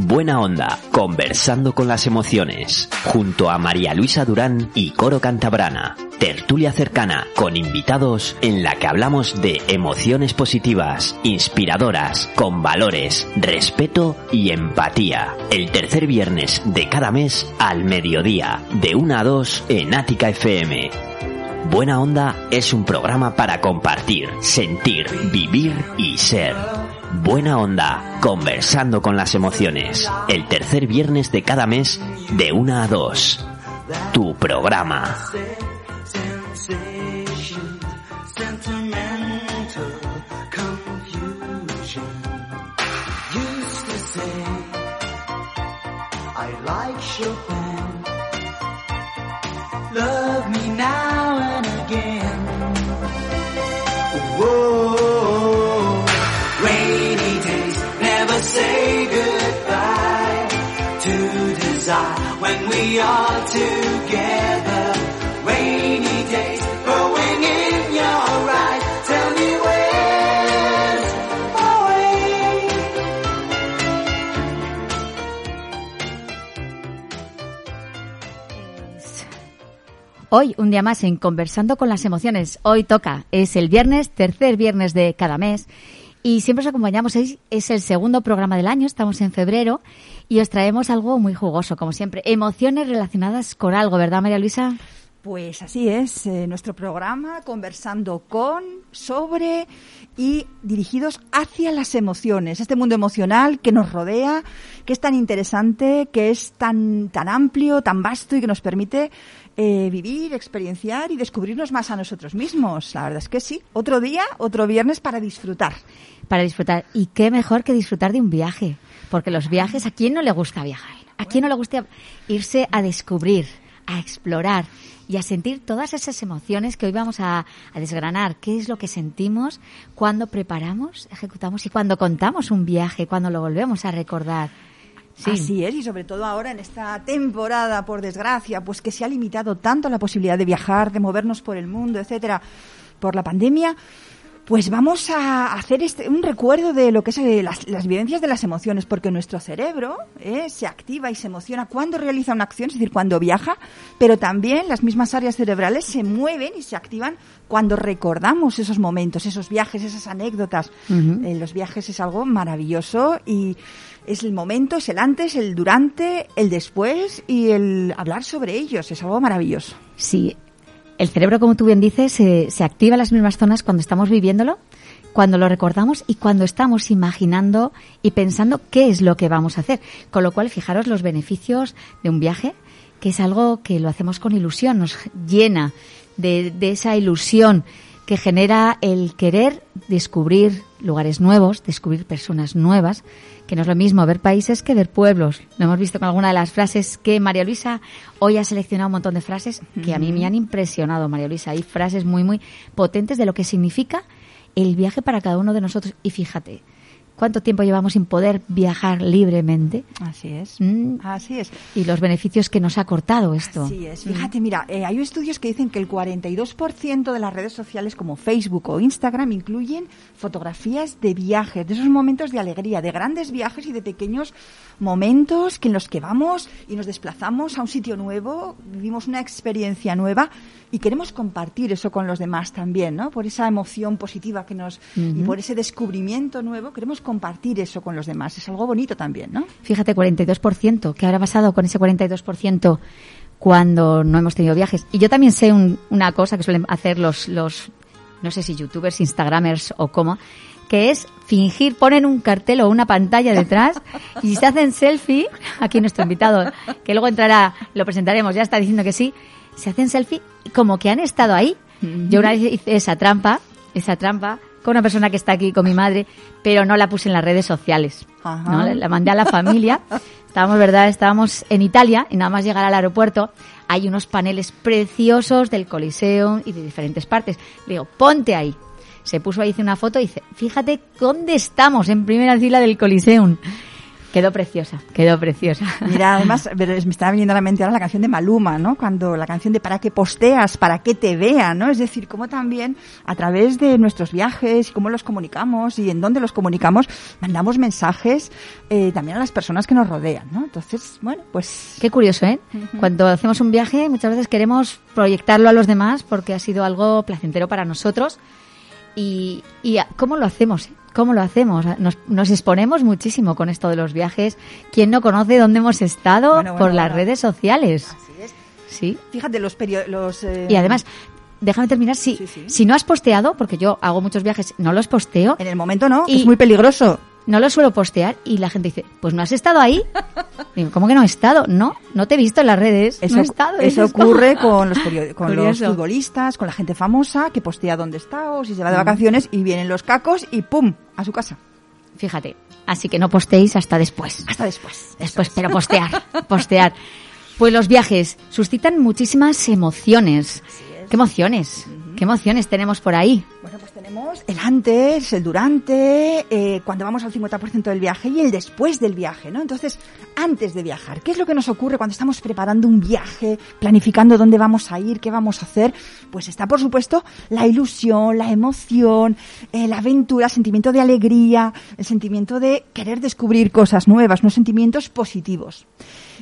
Buena Onda, conversando con las emociones, junto a María Luisa Durán y Coro Cantabrana. Tertulia cercana, con invitados en la que hablamos de emociones positivas, inspiradoras, con valores, respeto y empatía. El tercer viernes de cada mes al mediodía, de 1 a 2 en Ática FM. Buena Onda es un programa para compartir, sentir, vivir y ser. Buena Onda, conversando con las emociones. El tercer viernes de cada mes, de 1 a 2. Tu programa. We are together. Rainy days in. Tell me. Hoy, un día más en Conversando con las Emociones. Hoy toca, es el viernes, tercer viernes de cada mes. Y siempre os acompañamos, es el segundo programa del año, estamos en febrero, y os traemos algo muy jugoso, como siempre. Emociones relacionadas con algo, ¿verdad, María Luisa? Pues así es, eh, nuestro programa conversando con, sobre y dirigidos hacia las emociones, este mundo emocional que nos rodea, que es tan interesante, que es tan, tan amplio, tan vasto y que nos permite eh, vivir, experienciar y descubrirnos más a nosotros mismos. La verdad es que sí, otro día, otro viernes para disfrutar. Para disfrutar. Y qué mejor que disfrutar de un viaje. Porque los viajes, ¿a quién no le gusta viajar? ¿A quién no le gusta irse a descubrir, a explorar y a sentir todas esas emociones que hoy vamos a, desgranar? ¿Qué es lo que sentimos cuando preparamos, ejecutamos y cuando contamos un viaje, cuando lo volvemos a recordar? Sí. Así es, y sobre todo ahora en esta temporada, por desgracia, pues que se ha limitado tanto la posibilidad de viajar, de movernos por el mundo, etcétera, por la pandemia, pues vamos a hacer este, un recuerdo de lo que es eh, las, las vivencias de las emociones, porque nuestro cerebro eh, se activa y se emociona cuando realiza una acción, es decir, cuando viaja, pero también las mismas áreas cerebrales se mueven y se activan cuando recordamos esos momentos, esos viajes, esas anécdotas. Eh, los viajes es algo maravilloso y es el momento, es el antes, el durante, el después y el hablar sobre ellos, es algo maravilloso. Sí, el cerebro, como tú bien dices, se, activa en las mismas zonas cuando estamos viviéndolo, cuando lo recordamos y cuando estamos imaginando y pensando qué es lo que vamos a hacer. Con lo cual, fijaros los beneficios de un viaje, que es algo que lo hacemos con ilusión, nos llena de esa ilusión que genera el querer descubrir lugares nuevos, descubrir personas nuevas, que no es lo mismo ver países que ver pueblos. Lo hemos visto con alguna de las frases que María Luisa hoy ha seleccionado un montón de frases que a mí me han impresionado, María Luisa. Hay frases muy, muy potentes de lo que significa el viaje para cada uno de nosotros. Y fíjate, ¿cuánto tiempo llevamos sin poder viajar libremente? Así es. Mm. Así es. Y los beneficios que nos ha cortado esto. Así es. Fíjate, mira, eh, hay estudios que dicen que el 42% de las redes sociales como Facebook o Instagram incluyen fotografías de viajes, de esos momentos de alegría, de grandes viajes y de pequeños momentos que en los que vamos y nos desplazamos a un sitio nuevo, vivimos una experiencia nueva y queremos compartir eso con los demás también, ¿no? Por esa emoción positiva que nos y por ese descubrimiento nuevo queremos compartir eso con los demás. Es algo bonito también, ¿no? Fíjate, 42%. ¿Qué habrá pasado con ese 42% cuando no hemos tenido viajes? Y yo también sé un- una cosa que suelen hacer los, los, no sé si youtubers, instagramers o cómo, que es fingir, ponen un cartel o una pantalla detrás y se hacen selfie, aquí nuestro invitado, que luego entrará, lo presentaremos, ya está diciendo que sí, se hacen selfie como que han estado ahí. Yo una vez hice esa trampa, esa trampa, con una persona que está aquí, con mi madre, pero no la puse en las redes sociales. La mandé a la familia. Estábamos, ¿verdad? Estábamos en Italia y nada más llegar al aeropuerto hay unos paneles preciosos del Coliseum y de diferentes partes. Le digo, ponte ahí. Se puso ahí, hice una foto y dice, fíjate dónde estamos, en primera fila del Coliseum. Quedó preciosa, quedó preciosa. Mira, además, me estaba viniendo a la mente ahora la canción de Maluma, ¿no? Cuando la canción de ¿Para qué posteas? ¿Para qué te vean? ¿no? Es decir, cómo también a través de nuestros viajes y cómo los comunicamos y en dónde los comunicamos, mandamos mensajes eh, también a las personas que nos rodean, ¿no? Entonces, bueno, pues... Qué curioso, ¿eh? Cuando hacemos un viaje, muchas veces queremos proyectarlo a los demás porque ha sido algo placentero para nosotros. ¿Y, y cómo lo hacemos? ¿Cómo lo hacemos? Nos, nos exponemos muchísimo con esto de los viajes. ¿Quién no conoce dónde hemos estado Bueno, bueno, por las bueno. redes sociales? Así es. Sí. Fíjate, los periódicos... Y además, déjame terminar, si, Sí, sí. si no has posteado, porque yo hago muchos viajes, no los posteo, En el momento no, Y- es muy peligroso. No los suelo postear y la gente dice, pues no has estado ahí. Digo, ¿cómo que no he estado? No, no te he visto en las redes. Eso, no he estado. eso ocurre con los, con los futbolistas, con la gente famosa que postea dónde está o si se va de Mm. vacaciones y vienen los cacos y ¡pum! a su casa. Fíjate. Así que no posteéis hasta después. Hasta después. Después, pero postear, postear. Pues los viajes suscitan muchísimas emociones. ¿Qué emociones? ¿Qué emociones tenemos por ahí? Bueno, pues tenemos el antes, el durante, eh, cuando vamos al 50% del viaje y el después del viaje, ¿no? Entonces, antes de viajar, ¿qué es lo que nos ocurre cuando estamos preparando un viaje, planificando dónde vamos a ir, qué vamos a hacer? Pues está, por supuesto, la ilusión, la emoción, eh, la aventura, el sentimiento de alegría, el sentimiento de querer descubrir cosas nuevas, unos sentimientos positivos.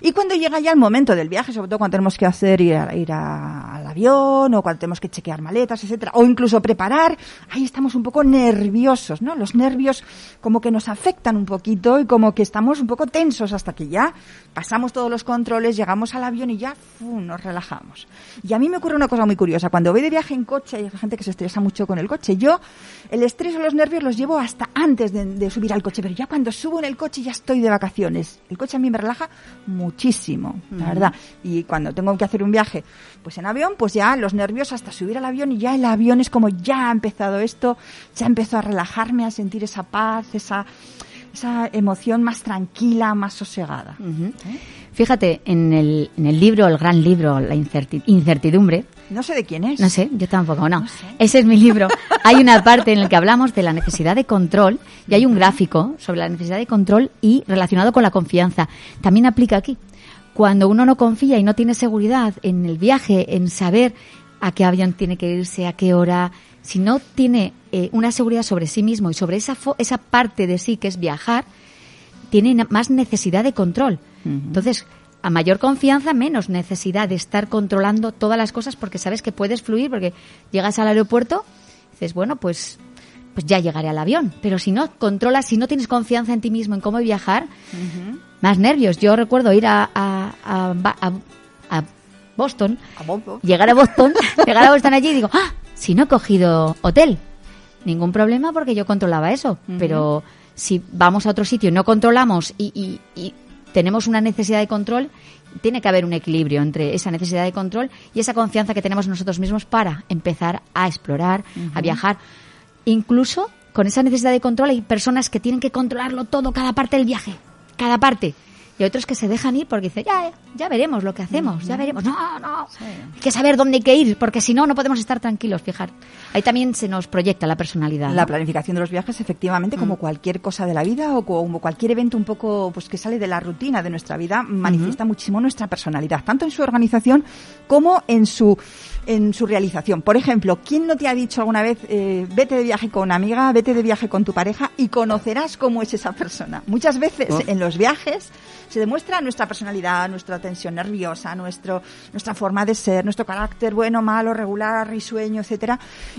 Y cuando llega ya el momento del viaje, sobre todo cuando tenemos que hacer ir, a- ir al avión o cuando tenemos que chequear maletas, etcétera, o incluso preparar, ahí estamos un poco nerviosos, ¿no? Los nervios como que nos afectan un poquito y como que estamos un poco tensos hasta que ya pasamos todos los controles, llegamos al avión y ya ¡fu! nos relajamos. Y a mí me ocurre una cosa muy curiosa, cuando voy de viaje en coche, hay gente que se estresa mucho con el coche, yo el estrés o los nervios los llevo hasta antes de, de subir al coche, pero ya cuando subo en el coche ya estoy de vacaciones. El coche a mí me relaja muchísimo, la verdad. Y cuando tengo que hacer un viaje, pues en avión, pues ya los nervios hasta subir al avión y ya el avión es como ya ha empezado esto, ya empezó a relajarme, a sentir esa paz, esa, esa emoción más tranquila, más sosegada. Fíjate, en el, en el libro, el gran libro, La incerti- incertidumbre, No sé de quién es. no sé, yo tampoco, no. No sé. Ese es mi libro. Hay una parte en la que hablamos de la necesidad de control y hay un gráfico sobre la necesidad de control y relacionado con la confianza. También aplica aquí. Cuando uno no confía y no tiene seguridad en el viaje, en saber a qué avión tiene que irse, a qué hora, si no tiene eh, una seguridad sobre sí mismo y sobre esa, fo- esa parte de sí que es viajar, tiene más necesidad de control. Entonces, a mayor confianza, menos necesidad de estar controlando todas las cosas porque sabes que puedes fluir, porque llegas al aeropuerto, dices, bueno, pues, pues ya llegaré al avión. Pero si no controlas, si no tienes confianza en ti mismo, en cómo viajar, más nervios. Yo recuerdo ir a, a, a, a- Boston, llegar a Boston, llegar a Boston allí y digo, ah, si no he cogido hotel, ningún problema porque yo controlaba eso. Pero si vamos a otro sitio y no controlamos y, y- y tenemos una necesidad de control, tiene que haber un equilibrio entre esa necesidad de control y esa confianza que tenemos nosotros mismos para empezar a explorar, a viajar. Incluso con esa necesidad de control hay personas que tienen que controlarlo todo, cada parte del viaje, cada parte. Y otros que se dejan ir porque dicen, ya, ya veremos lo que hacemos, ya veremos. No, no, hay que saber dónde hay que ir, porque si no, no podemos estar tranquilos, fijar. Ahí también se nos proyecta la personalidad. La ¿no? planificación de los viajes, efectivamente, Mm. como cualquier cosa de la vida o como cualquier evento un poco pues que sale de la rutina de nuestra vida, manifiesta muchísimo nuestra personalidad, tanto en su organización como en su en su realización. Por ejemplo, ¿quién no te ha dicho alguna vez eh, vete de viaje con una amiga, vete de viaje con tu pareja y conocerás cómo es esa persona? Muchas veces en los viajes se demuestra nuestra personalidad, nuestra tensión nerviosa, nuestro, nuestra forma de ser, nuestro carácter bueno, malo, regular, risueño, etcétera.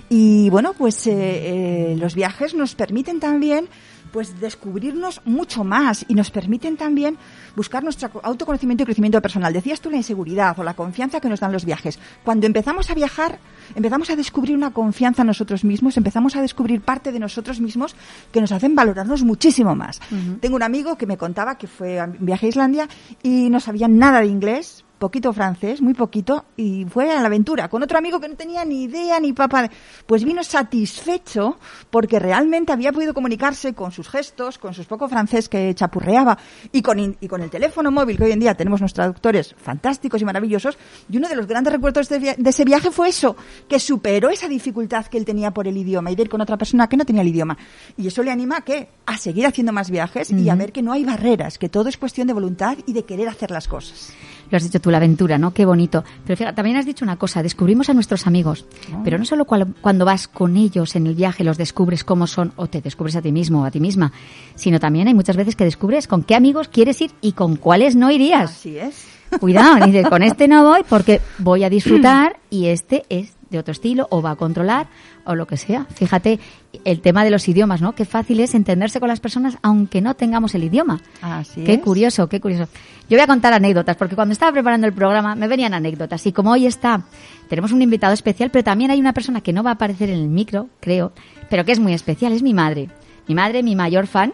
Y bueno, pues eh, eh, los viajes nos permiten también pues descubrirnos mucho más y nos permiten también buscar nuestro autoconocimiento y crecimiento personal. Decías tú la inseguridad o la confianza que nos dan los viajes. Cuando empezamos a viajar, empezamos a descubrir una confianza en nosotros mismos, empezamos a descubrir parte de nosotros mismos que nos hacen valorarnos muchísimo más. Tengo un amigo que me contaba que fue a un viaje a Islandia y no sabía nada de inglés, poquito francés, muy poquito, y fue a la aventura con otro amigo que no tenía ni idea ni papá. Pues vino satisfecho porque realmente había podido comunicarse con sus gestos, con sus poco francés que chapurreaba y con, y con el teléfono móvil que hoy en día tenemos nuestros traductores fantásticos y maravillosos. Y uno de los grandes recuerdos de ese viaje fue eso, que superó esa dificultad que él tenía por el idioma y de ir con otra persona que no tenía el idioma. Y eso le anima a qué? A seguir haciendo más viajes y a ver que no hay barreras, que todo es cuestión de voluntad y de querer hacer las cosas. Lo has dicho tú, la aventura, ¿no? Qué bonito. Pero fíjate, también has dicho una cosa, descubrimos a nuestros amigos, pero no solo cual- cuando vas con ellos en el viaje los descubres cómo son o te descubres a ti mismo o a ti misma, sino también hay muchas veces que descubres con qué amigos quieres ir y con cuáles no irías. Así es. Cuidado, dices, con este no voy porque voy a disfrutar y este es de otro estilo o va a controlar o lo que sea. Fíjate el tema de los idiomas, ¿no? Qué fácil es entenderse con las personas aunque no tengamos el idioma. Así Qué es. curioso, qué curioso. Yo voy a contar anécdotas porque cuando estaba preparando el programa me venían anécdotas y como hoy está, tenemos un invitado especial, pero también hay una persona que no va a aparecer en el micro, creo, pero que es muy especial, es mi madre. Mi madre, mi mayor fan,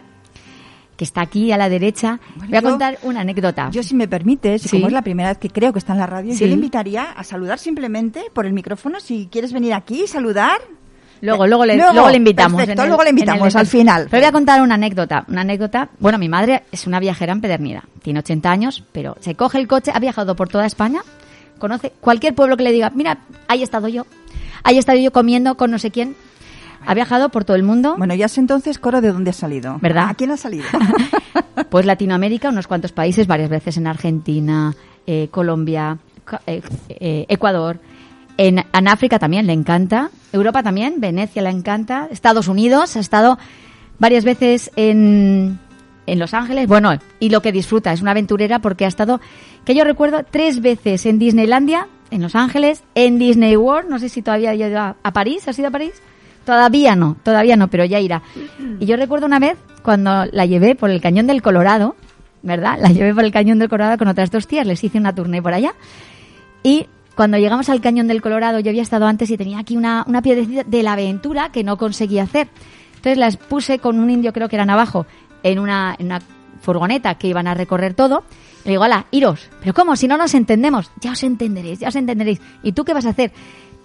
que está aquí a la derecha. Bueno, voy a yo- contar una anécdota. Yo, si me permites, Sí. como es la primera vez que creo que está en la radio, Sí. yo le invitaría a saludar simplemente por el micrófono. Si quieres venir aquí y saludar. Luego, luego le, Luego, luego le invitamos. perfecto, el- luego le invitamos al final. Pero voy a contar una anécdota. Una anécdota. Bueno, mi madre es una viajera empedernida. Tiene 80 años, pero se coge el coche, ha viajado por toda España, conoce cualquier pueblo que le diga, mira, ahí he estado yo. Ahí he estado yo comiendo con no sé quién. Ha viajado por todo el mundo. Bueno, ya sé entonces, Coro, de dónde has salido. ¿Verdad? ¿A quién has salido? Pues Latinoamérica, unos cuantos países, varias veces en Argentina, eh, Colombia, eh, eh, Ecuador. En, África también le encanta. Europa también, Venecia le encanta. Estados Unidos, ha estado varias veces en, en Los Ángeles. Bueno, y lo que disfruta, es una aventurera porque ha estado, que yo recuerdo, tres veces en Disneylandia, en Los Ángeles, en Disney World, no sé si todavía ha ido a, a París, ¿has ido a París? Todavía no, todavía no, pero ya irá. Y yo recuerdo una vez cuando la llevé por el cañón del Colorado, ¿verdad? La llevé por el cañón del Colorado con otras dos tías, les hice una tournée por allá. Y cuando llegamos al cañón del Colorado, yo había estado antes y tenía aquí una, una piedrecita de la aventura que no conseguía hacer. Entonces las puse con un indio, creo que era navajo, en una, una furgoneta que iban a recorrer todo. Le digo, ala, iros. ¿Pero cómo? Si no nos entendemos. Ya os entenderéis, ya os entenderéis. ¿Y tú qué vas a hacer?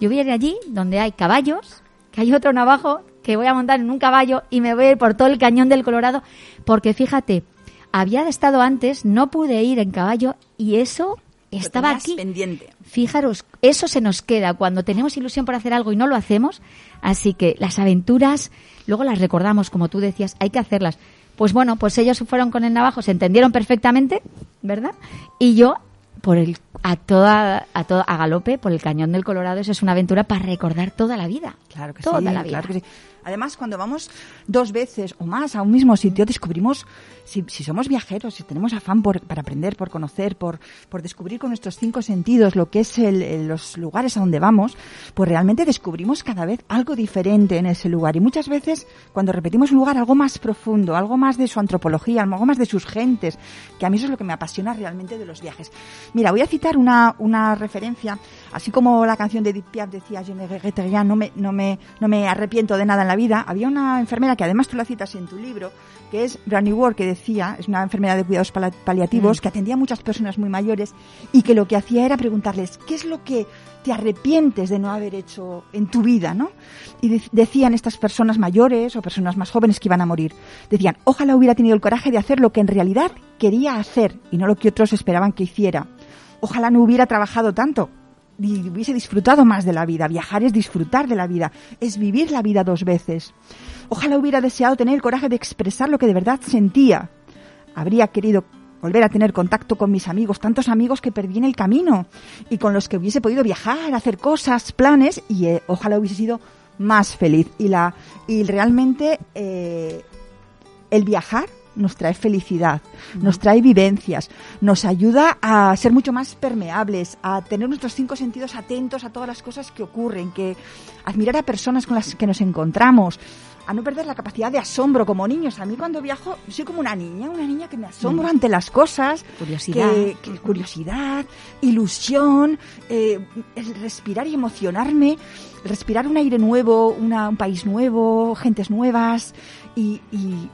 Yo voy a ir allí donde hay caballos, que hay otro navajo, que voy a montar en un caballo y me voy a ir por todo el cañón del Colorado. Porque fíjate, había estado antes, no pude ir en caballo y eso estaba aquí. pendiente. Fijaros, eso se nos queda cuando tenemos ilusión por hacer algo y no lo hacemos. Así que las aventuras, luego las recordamos, como tú decías, hay que hacerlas. Pues bueno, pues ellos fueron con el navajo, se entendieron perfectamente, ¿verdad? Y yo, por el, a toda, a toda, a galope, por el cañón del Colorado, eso es una aventura para recordar toda la vida. Claro que toda sí, la vida. claro que sí. Además, cuando vamos dos veces o más a un mismo sitio, descubrimos, si, si somos viajeros, si tenemos afán por, para aprender, por conocer, por, por descubrir con nuestros cinco sentidos lo que es el- los lugares a donde vamos, pues realmente descubrimos cada vez algo diferente en ese lugar. Y muchas veces, cuando repetimos un lugar, algo más profundo, algo más de su antropología, algo más de sus gentes, que a mí eso es lo que me apasiona realmente de los viajes. Mira, voy a citar una, una referencia, así como la canción de Edith Piaf decía, Je no me, no, me, no me arrepiento de nada en la vida, había una enfermera que además tú la citas en tu libro, que es Brandy Ward, que decía, es una enfermera de cuidados paliativos, que atendía a muchas personas muy mayores y que lo que hacía era preguntarles, ¿qué es lo que te arrepientes de no haber hecho en tu vida, no? Y de- decían estas personas mayores o personas más jóvenes que iban a morir, decían, ojalá hubiera tenido el coraje de hacer lo que en realidad quería hacer y no lo que otros esperaban que hiciera. Ojalá no hubiera trabajado tanto hubiese disfrutado más de la vida. Viajar es disfrutar de la vida, es vivir la vida dos veces. Ojalá hubiera deseado tener el coraje de expresar lo que de verdad sentía. Habría querido volver a tener contacto con mis amigos, tantos amigos que perdí en el camino y con los que hubiese podido viajar, hacer cosas, planes y eh, ojalá hubiese sido más feliz. Y, la, y realmente eh, el viajar nos trae felicidad, nos trae vivencias, nos ayuda a ser mucho más permeables, a tener nuestros cinco sentidos atentos a todas las cosas que ocurren, que admirar a personas con las que nos encontramos, a no perder la capacidad de asombro como niños. A mí cuando viajo soy como una niña, una niña que me asombro ante las cosas, Curiosidad. que- que curiosidad, ilusión, eh, el respirar y emocionarme, respirar un aire nuevo, una- un país nuevo, gentes nuevas y, y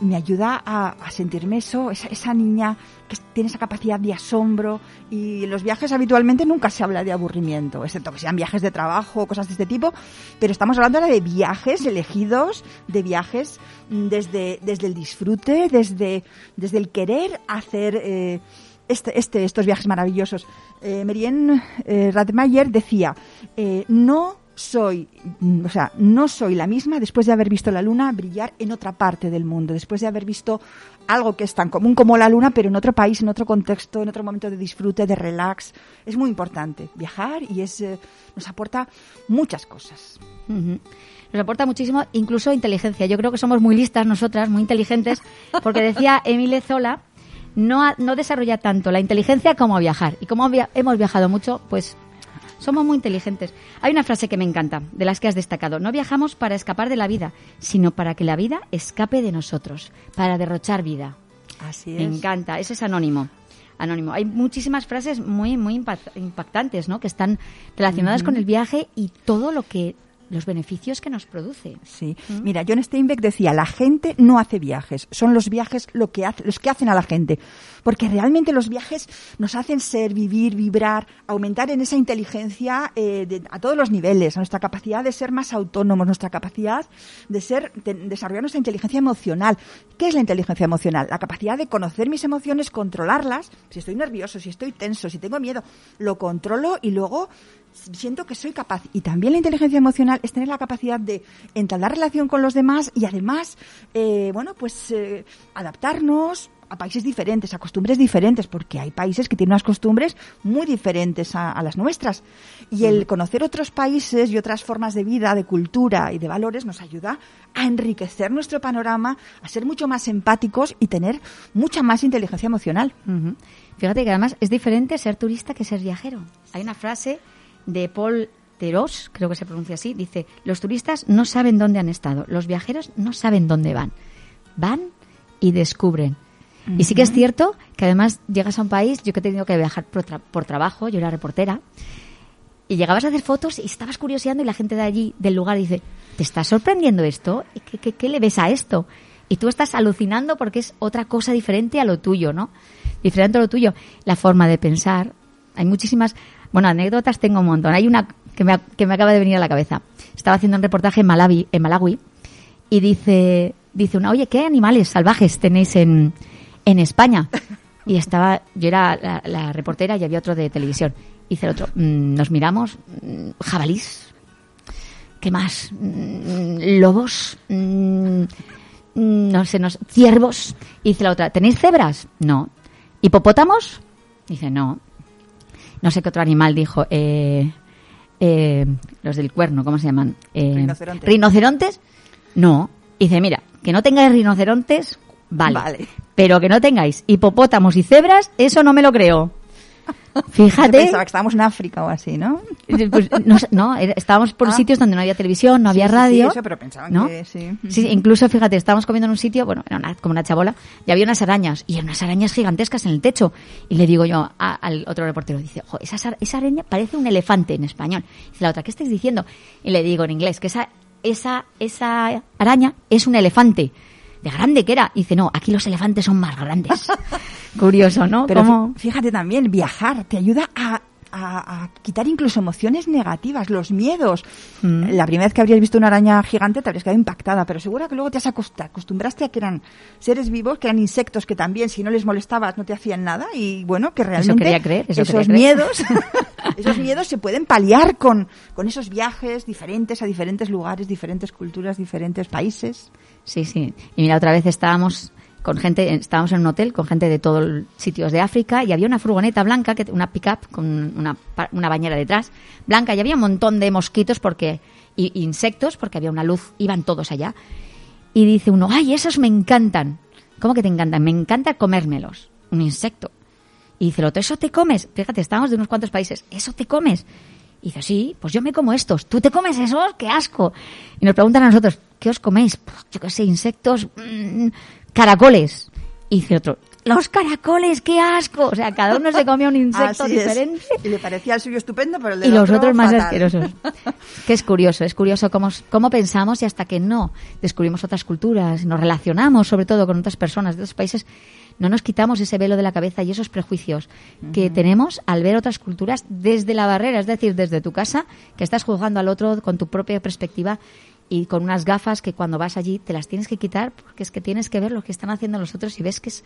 me ayuda a, a sentirme eso, esa, esa niña que tiene esa capacidad de asombro y en los viajes habitualmente nunca se habla de aburrimiento, excepto que sean viajes de trabajo cosas de este tipo, pero estamos hablando ahora de viajes elegidos, de viajes mm, desde, desde el disfrute, desde, desde el querer hacer eh, este, este, estos viajes maravillosos. Eh, Merien eh, Radmayer decía, eh, no soy, mm, o sea, no soy la misma después de haber visto la luna brillar en otra parte del mundo, después de haber visto algo que es tan común como la luna, pero en otro país, en otro contexto, en otro momento de disfrute, de relax. Es muy importante viajar y es, eh, nos aporta muchas cosas. Nos aporta muchísimo, incluso inteligencia. Yo creo que somos muy listas nosotras, muy inteligentes, porque decía Emile Zola, no, no desarrolla tanto la inteligencia como viajar. Y como via- hemos viajado mucho, pues somos muy inteligentes. Hay una frase que me encanta, de las que has destacado. No viajamos para escapar de la vida, sino para que la vida escape de nosotros, para derrochar vida. Así Me encanta, ese es anónimo. Anónimo. Hay muchísimas frases muy, muy impact- impactantes, ¿no? Que están relacionadas con el viaje y todo lo que, los beneficios que nos produce. Sí. Mira, John Steinbeck decía, la gente no hace viajes, son los viajes lo que hace, los que hacen a la gente. Porque realmente los viajes nos hacen ser, vivir, vibrar, aumentar en esa inteligencia eh, de- a todos los niveles, a nuestra capacidad de ser más autónomos, nuestra capacidad de ser, de desarrollar nuestra inteligencia emocional. ¿Qué es la inteligencia emocional? La capacidad de conocer mis emociones, controlarlas. Si estoy nervioso, si estoy tenso, si tengo miedo, lo controlo y luego siento que soy capaz. Y también la inteligencia emocional es tener la capacidad de entablar relación con los demás y además, eh, bueno, pues eh, adaptarnos a países diferentes, a costumbres diferentes, porque hay países que tienen unas costumbres muy diferentes a, a las nuestras. Y el conocer otros países y otras formas de vida, de cultura y de valores nos ayuda a enriquecer nuestro panorama, a ser mucho más empáticos y tener mucha más inteligencia emocional. Fíjate que además es diferente ser turista que ser viajero. Hay una frase de Paul Theroux, creo que se pronuncia así, dice, los turistas no saben dónde han estado, los viajeros no saben dónde van. Van y descubren. Y sí que es cierto que además llegas a un país, yo que he tenido que viajar por, tra- por trabajo, yo era reportera, y llegabas a hacer fotos y estabas curioseando y la gente de allí, del lugar, dice, ¿te está sorprendiendo esto? ¿Qué, qué, qué le ves a esto? Y tú estás alucinando porque es otra cosa diferente a lo tuyo, ¿no? Diferente a lo tuyo. La forma de pensar. Hay muchísimas, bueno, anécdotas tengo un montón. Hay una que me, que me acaba de venir a la cabeza. Estaba haciendo un reportaje en Malawi, y dice, dice una, oye, ¿qué animales salvajes tenéis en, en España? Y estaba, yo era la, reportera y había otro de televisión. Dice el otro, "Mm, nos miramos, mm, jabalís, ¿qué más? Mm, lobos, no sé, no sé, ciervos. Y dice la otra, ¿tenéis cebras? No. ¿Hipopótamos? Dice, no. No sé qué otro animal dijo. Eh, eh, los del cuerno, ¿cómo se llaman? Eh, Rinocerontes. ¿Rinocerontes? No. Dice, mira, que no tengáis rinocerontes, vale. Vale. Pero que no tengáis hipopótamos y cebras, eso no me lo creo. Yo Fíjate. pensaba que estábamos en África o así, ¿no? Pues, no, estábamos por Ah. sitios donde no había televisión, no Sí, había sí, sí, radio. eso, pero pensaban ¿no? que sí. Sí, incluso, fíjate, estábamos comiendo en un sitio, bueno, era una- como una chabola, y había unas arañas, y unas arañas gigantescas en el techo. Y le digo yo a- al otro reportero, dice, "Jo, esa, esa araña parece un elefante en español. Dice la otra, ¿qué estáis diciendo? Y le digo en inglés, que esa, esa, esa araña es un elefante. De grande que era. Y dice, no, aquí los elefantes son más grandes. Curioso, ¿no? Pero Cómo- fíjate también, viajar te ayuda a, a- a quitar incluso emociones negativas, los miedos. Mm. La primera vez que habrías visto una araña gigante te habrías quedado impactada, pero seguro que luego te has acost- acostumbraste a que eran seres vivos, que eran insectos que también si no les molestabas no te hacían nada y bueno, que realmente quería creer, eso esos quería creer. miedos, esos miedos se pueden paliar con, con esos viajes diferentes a diferentes lugares, diferentes culturas, diferentes países. Sí, sí. Y mira, otra vez estábamos con gente, estábamos en un hotel con gente de todos sitios de África y había una furgoneta blanca, que una pick-up con una, una bañera detrás, blanca, y había un montón de mosquitos porque y insectos porque había una luz, iban todos allá. Y dice uno, ay, esos me encantan. ¿Cómo que te encantan? Me encanta comérmelos. Un insecto. Y dice el otro, ¿eso te comes? Fíjate, estamos de unos cuantos países. ¿Eso te comes? Y dice, sí, pues yo me como estos. ¿Tú te comes esos? ¡Qué asco! Y nos preguntan a nosotros, ¿qué os coméis? Pues, yo qué sé, insectos, mm, caracoles. Y dice otro, los caracoles, qué asco. O sea, cada uno se comía un insecto Así es. diferente. Y le parecía el suyo estupendo, pero el de Y los otro otros más fatal. asquerosos. Que es curioso, es curioso cómo, cómo pensamos y hasta que no descubrimos otras culturas, nos relacionamos sobre todo con otras personas de otros países, no nos quitamos ese velo de la cabeza y esos prejuicios que tenemos al ver otras culturas desde la barrera, es decir, desde tu casa, que estás juzgando al otro con tu propia perspectiva y con unas gafas que cuando vas allí te las tienes que quitar porque es que tienes que ver lo que están haciendo los otros y ves que es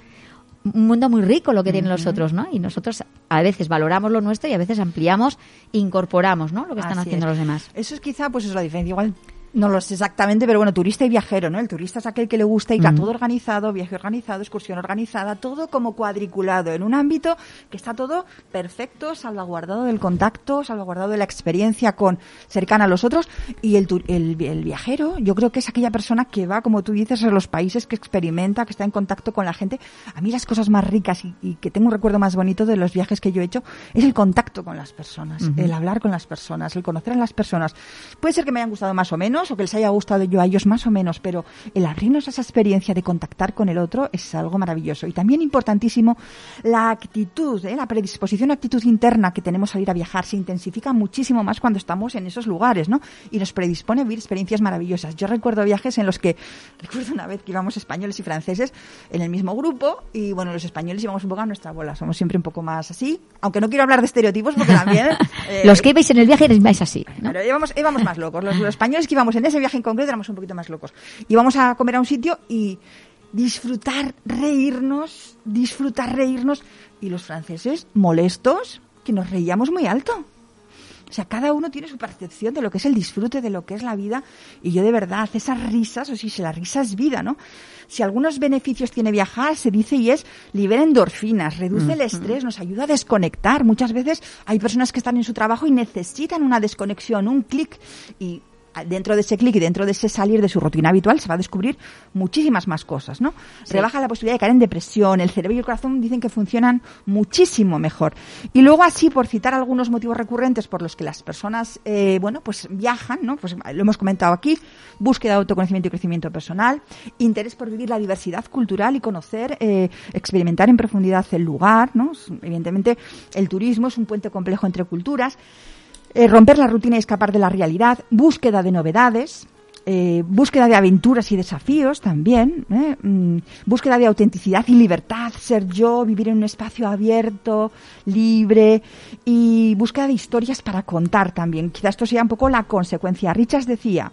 un mundo muy rico lo que tienen los otros, ¿no? Y nosotros a veces valoramos lo nuestro y a veces ampliamos incorporamos, ¿no? Lo que están Así haciendo es. los demás. Eso es quizá, pues es la diferencia. Igual no lo sé exactamente, pero bueno, turista y viajero, ¿no? El turista es aquel que le gusta ir a todo organizado, viaje organizado, excursión organizada, todo como cuadriculado, en un ámbito que está todo perfecto, salvaguardado del contacto, salvaguardado de la experiencia con cercana a los otros. Y el, el, el viajero, yo creo que es aquella persona que va, como tú dices, a los países, que experimenta, que está en contacto con la gente. A mí las cosas más ricas y, y que tengo un recuerdo más bonito de los viajes que yo he hecho es el contacto con las personas, el hablar con las personas, el conocer a las personas. Puede ser que me hayan gustado más o menos o que les haya gustado yo a ellos más o menos, pero el abrirnos a esa experiencia de contactar con el otro es algo maravilloso. Y también importantísimo la actitud, ¿eh? la predisposición, actitud interna que tenemos al ir a viajar se intensifica muchísimo más cuando estamos en esos lugares, ¿no? Y nos predispone a vivir experiencias maravillosas. Yo recuerdo viajes en los que, recuerdo una vez que íbamos españoles y franceses en el mismo grupo y bueno, los españoles íbamos un poco a nuestra bola, somos siempre un poco más así, aunque no quiero hablar de estereotipos porque también... eh, Los que ibais en el viaje erais así, ¿no? Claro, íbamos, íbamos más locos. Los, los españoles que íbamos en ese viaje en concreto éramos un poquito más locos. Íbamos a comer a un sitio y disfrutar, reírnos, disfrutar, reírnos. Y los franceses molestos, que nos reíamos muy alto. O sea, cada uno tiene su percepción de lo que es el disfrute, de lo que es la vida. Y yo de verdad, esas risas, o si la risa es vida, ¿no? Si algunos beneficios tiene viajar, se dice y es libera endorfinas, reduce el estrés, nos ayuda a desconectar. Muchas veces hay personas que están en su trabajo y necesitan una desconexión, un clic. Y dentro de ese clic y dentro de ese salir de su rutina habitual se va a descubrir muchísimas más cosas, ¿no? Rebaja la posibilidad de caer en depresión, el cerebro y el corazón dicen que funcionan muchísimo mejor. Y luego así, por citar algunos motivos recurrentes por los que las personas, eh, bueno, pues viajan, ¿no? Pues lo hemos comentado aquí, búsqueda de autoconocimiento y crecimiento personal, interés por vivir la diversidad cultural y conocer, eh, experimentar en profundidad el lugar, ¿no? Evidentemente, el turismo es un puente complejo entre culturas, eh, romper la rutina y escapar de la realidad, búsqueda de novedades, eh, búsqueda de aventuras y desafíos también, ¿eh? Mm, búsqueda de autenticidad y libertad, ser yo, vivir en un espacio abierto, libre y búsqueda de historias para contar también. Quizás esto sea un poco la consecuencia. Richards decía,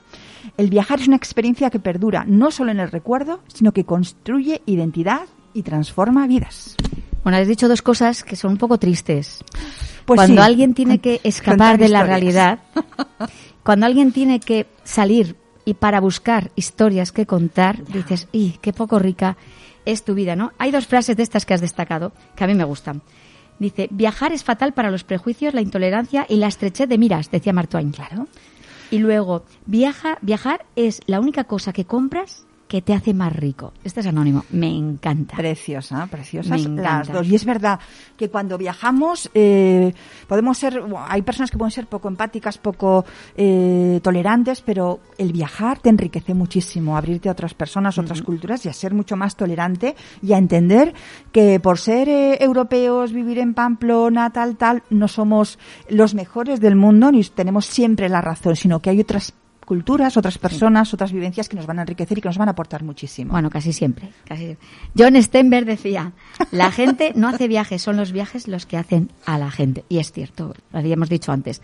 el viajar es una experiencia que perdura no solo en el recuerdo, sino que construye identidad y transforma vidas. Bueno, has dicho dos cosas que son un poco tristes. Pues cuando sí. alguien tiene que escapar de la realidad, cuando alguien tiene que salir y para buscar historias que contar, dices, ¡y qué poco rica es tu vida! ¿no? Hay dos frases de estas que has destacado que a mí me gustan. Dice, viajar es fatal para los prejuicios, la intolerancia y la estrechez de miras, decía Mark Twain. Claro. Y luego, viaja, viajar es la única cosa que compras que te hace más rico. Este es anónimo. Me encanta. Preciosa, preciosas Me las dos. Y es verdad que cuando viajamos eh, podemos ser, bueno, hay personas que pueden ser poco empáticas, poco eh, tolerantes, pero el viajar te enriquece muchísimo, abrirte a otras personas, otras culturas y a ser mucho más tolerante y a entender que por ser eh, europeos, vivir en Pamplona, tal, tal, no somos los mejores del mundo ni tenemos siempre la razón, sino que hay otras culturas, otras personas, otras vivencias que nos van a enriquecer y que nos van a aportar muchísimo. Bueno, casi siempre. Casi. siempre. John Stenberg decía, la gente no hace viajes, son los viajes los que hacen a la gente. Y es cierto, lo habíamos dicho antes.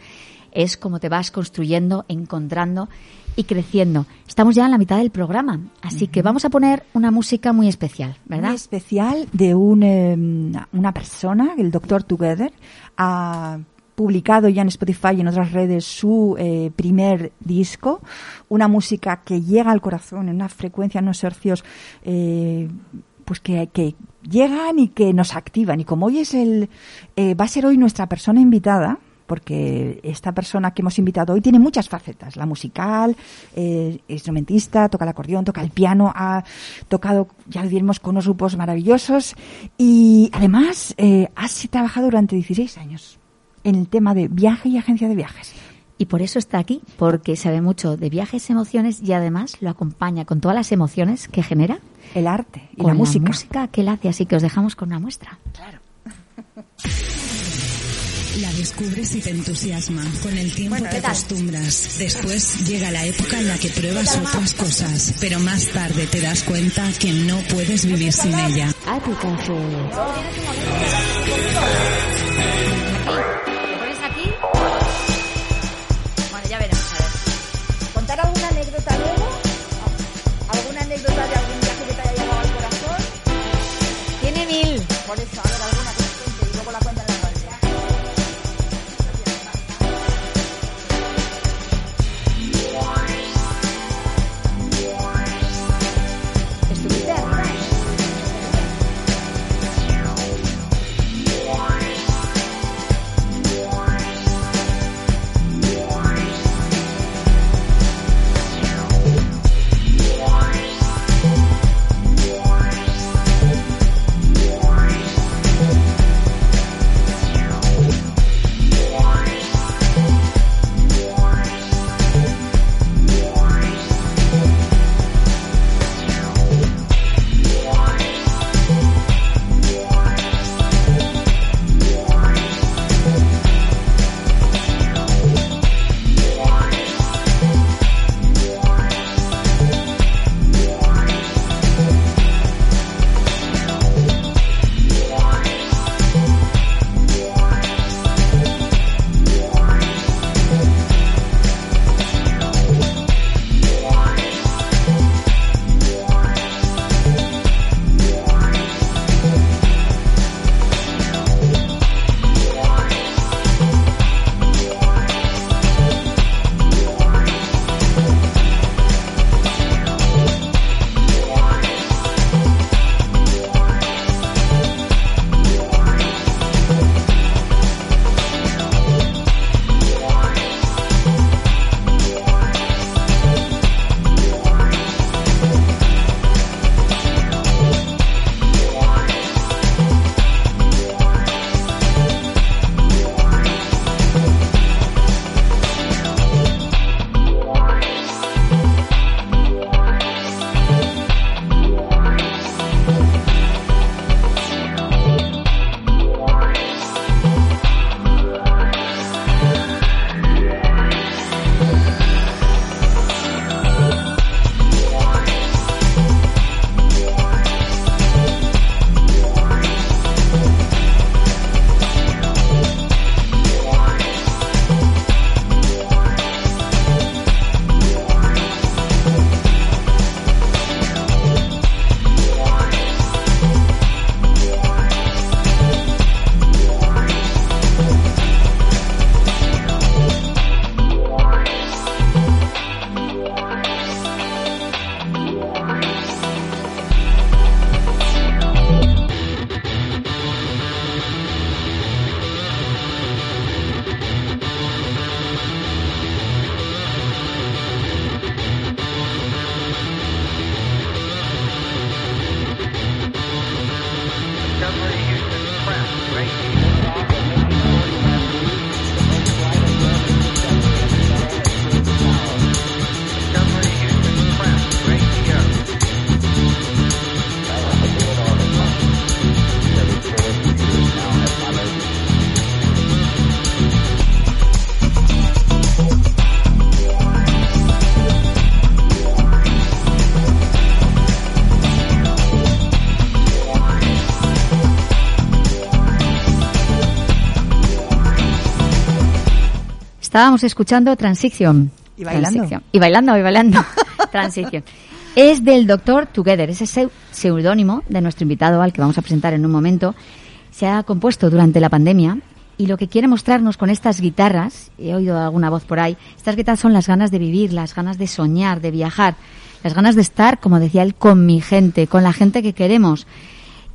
Es como te vas construyendo, encontrando y creciendo. Estamos ya en la mitad del programa, así que vamos a poner una música muy especial, ¿verdad? Muy especial de un, eh, una persona, el Doctor Together, ha publicado ya en Spotify y en otras redes su eh, primer disco, una música que llega al corazón en una frecuencia, en unos hercios eh, pues que, que llegan y que nos activan. Y como hoy es el, eh, va a ser hoy nuestra persona invitada, porque esta persona que hemos invitado hoy tiene muchas facetas, la musical, eh, instrumentista, toca el acordeón, toca el piano, ha tocado, ya lo diremos, con unos grupos maravillosos y además eh, ha trabajado durante 16 años en el tema de viaje y agencia de viajes. Y por eso está aquí, porque sabe mucho de viajes, emociones y además lo acompaña con todas las emociones que genera. El arte y con la música. música que él hace, así que os dejamos con una muestra. La descubres y te entusiasma. Con el tiempo Bueno, te acostumbras. Después llega la época en la que pruebas otras cosas, pero más tarde te das cuenta que no puedes vivir sin ella. ¿Te pones ¿Contar alguna anécdota luego? ¿Alguna anécdota de algún viaje que te haya llegado al corazón? Tiene mil. Por eso, a Estábamos escuchando Transition. Y bailando. Y bailando, y bailando. Transition. Es del Doctor Together, ese seu- seudónimo de nuestro invitado al que vamos a presentar en un momento. Se ha compuesto durante la pandemia y lo que quiere mostrarnos con estas guitarras, he oído alguna voz por ahí, estas guitarras son las ganas de vivir, las ganas de soñar, de viajar, las ganas de estar, como decía él, con mi gente, con la gente que queremos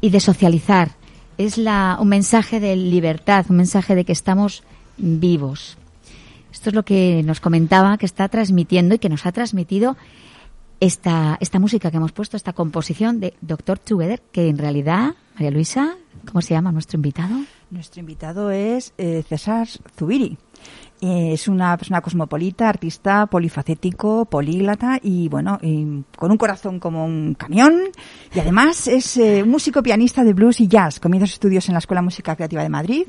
y de socializar. Es la, un mensaje de libertad, un mensaje de que estamos vivos. Esto es lo que nos comentaba, que está transmitiendo y que nos ha transmitido esta, esta música que hemos puesto, esta composición de Doctor Together, que en realidad, María Luisa, ¿cómo se llama nuestro invitado? Nuestro invitado es eh, César Zubiri. Eh, es una persona cosmopolita, artista polifacético, políglota y bueno, y con un corazón como un camión. Y además es eh, músico pianista de blues y jazz. Comienza sus estudios en la Escuela Música Creativa de Madrid,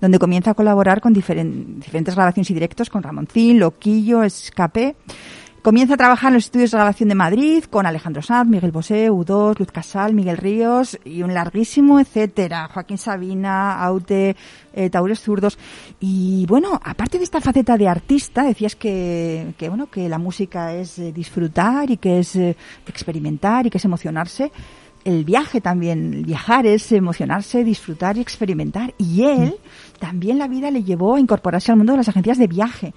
donde comienza a colaborar con diferen- diferentes grabaciones y directos con Ramoncín, Loquillo, Escape. Comienza a trabajar en los estudios de grabación de Madrid con Alejandro Sanz, Miguel Bosé, U2, Luz Casal, Miguel Ríos y un larguísimo etcétera. Joaquín Sabina, Aute, eh, Taures Zurdos. Y bueno, aparte de esta faceta de artista, decías que, que bueno, que la música es eh, disfrutar y que es eh, experimentar y que es emocionarse. El viaje también, el viajar es emocionarse, disfrutar y experimentar. Y él también la vida le llevó a incorporarse al mundo de las agencias de viaje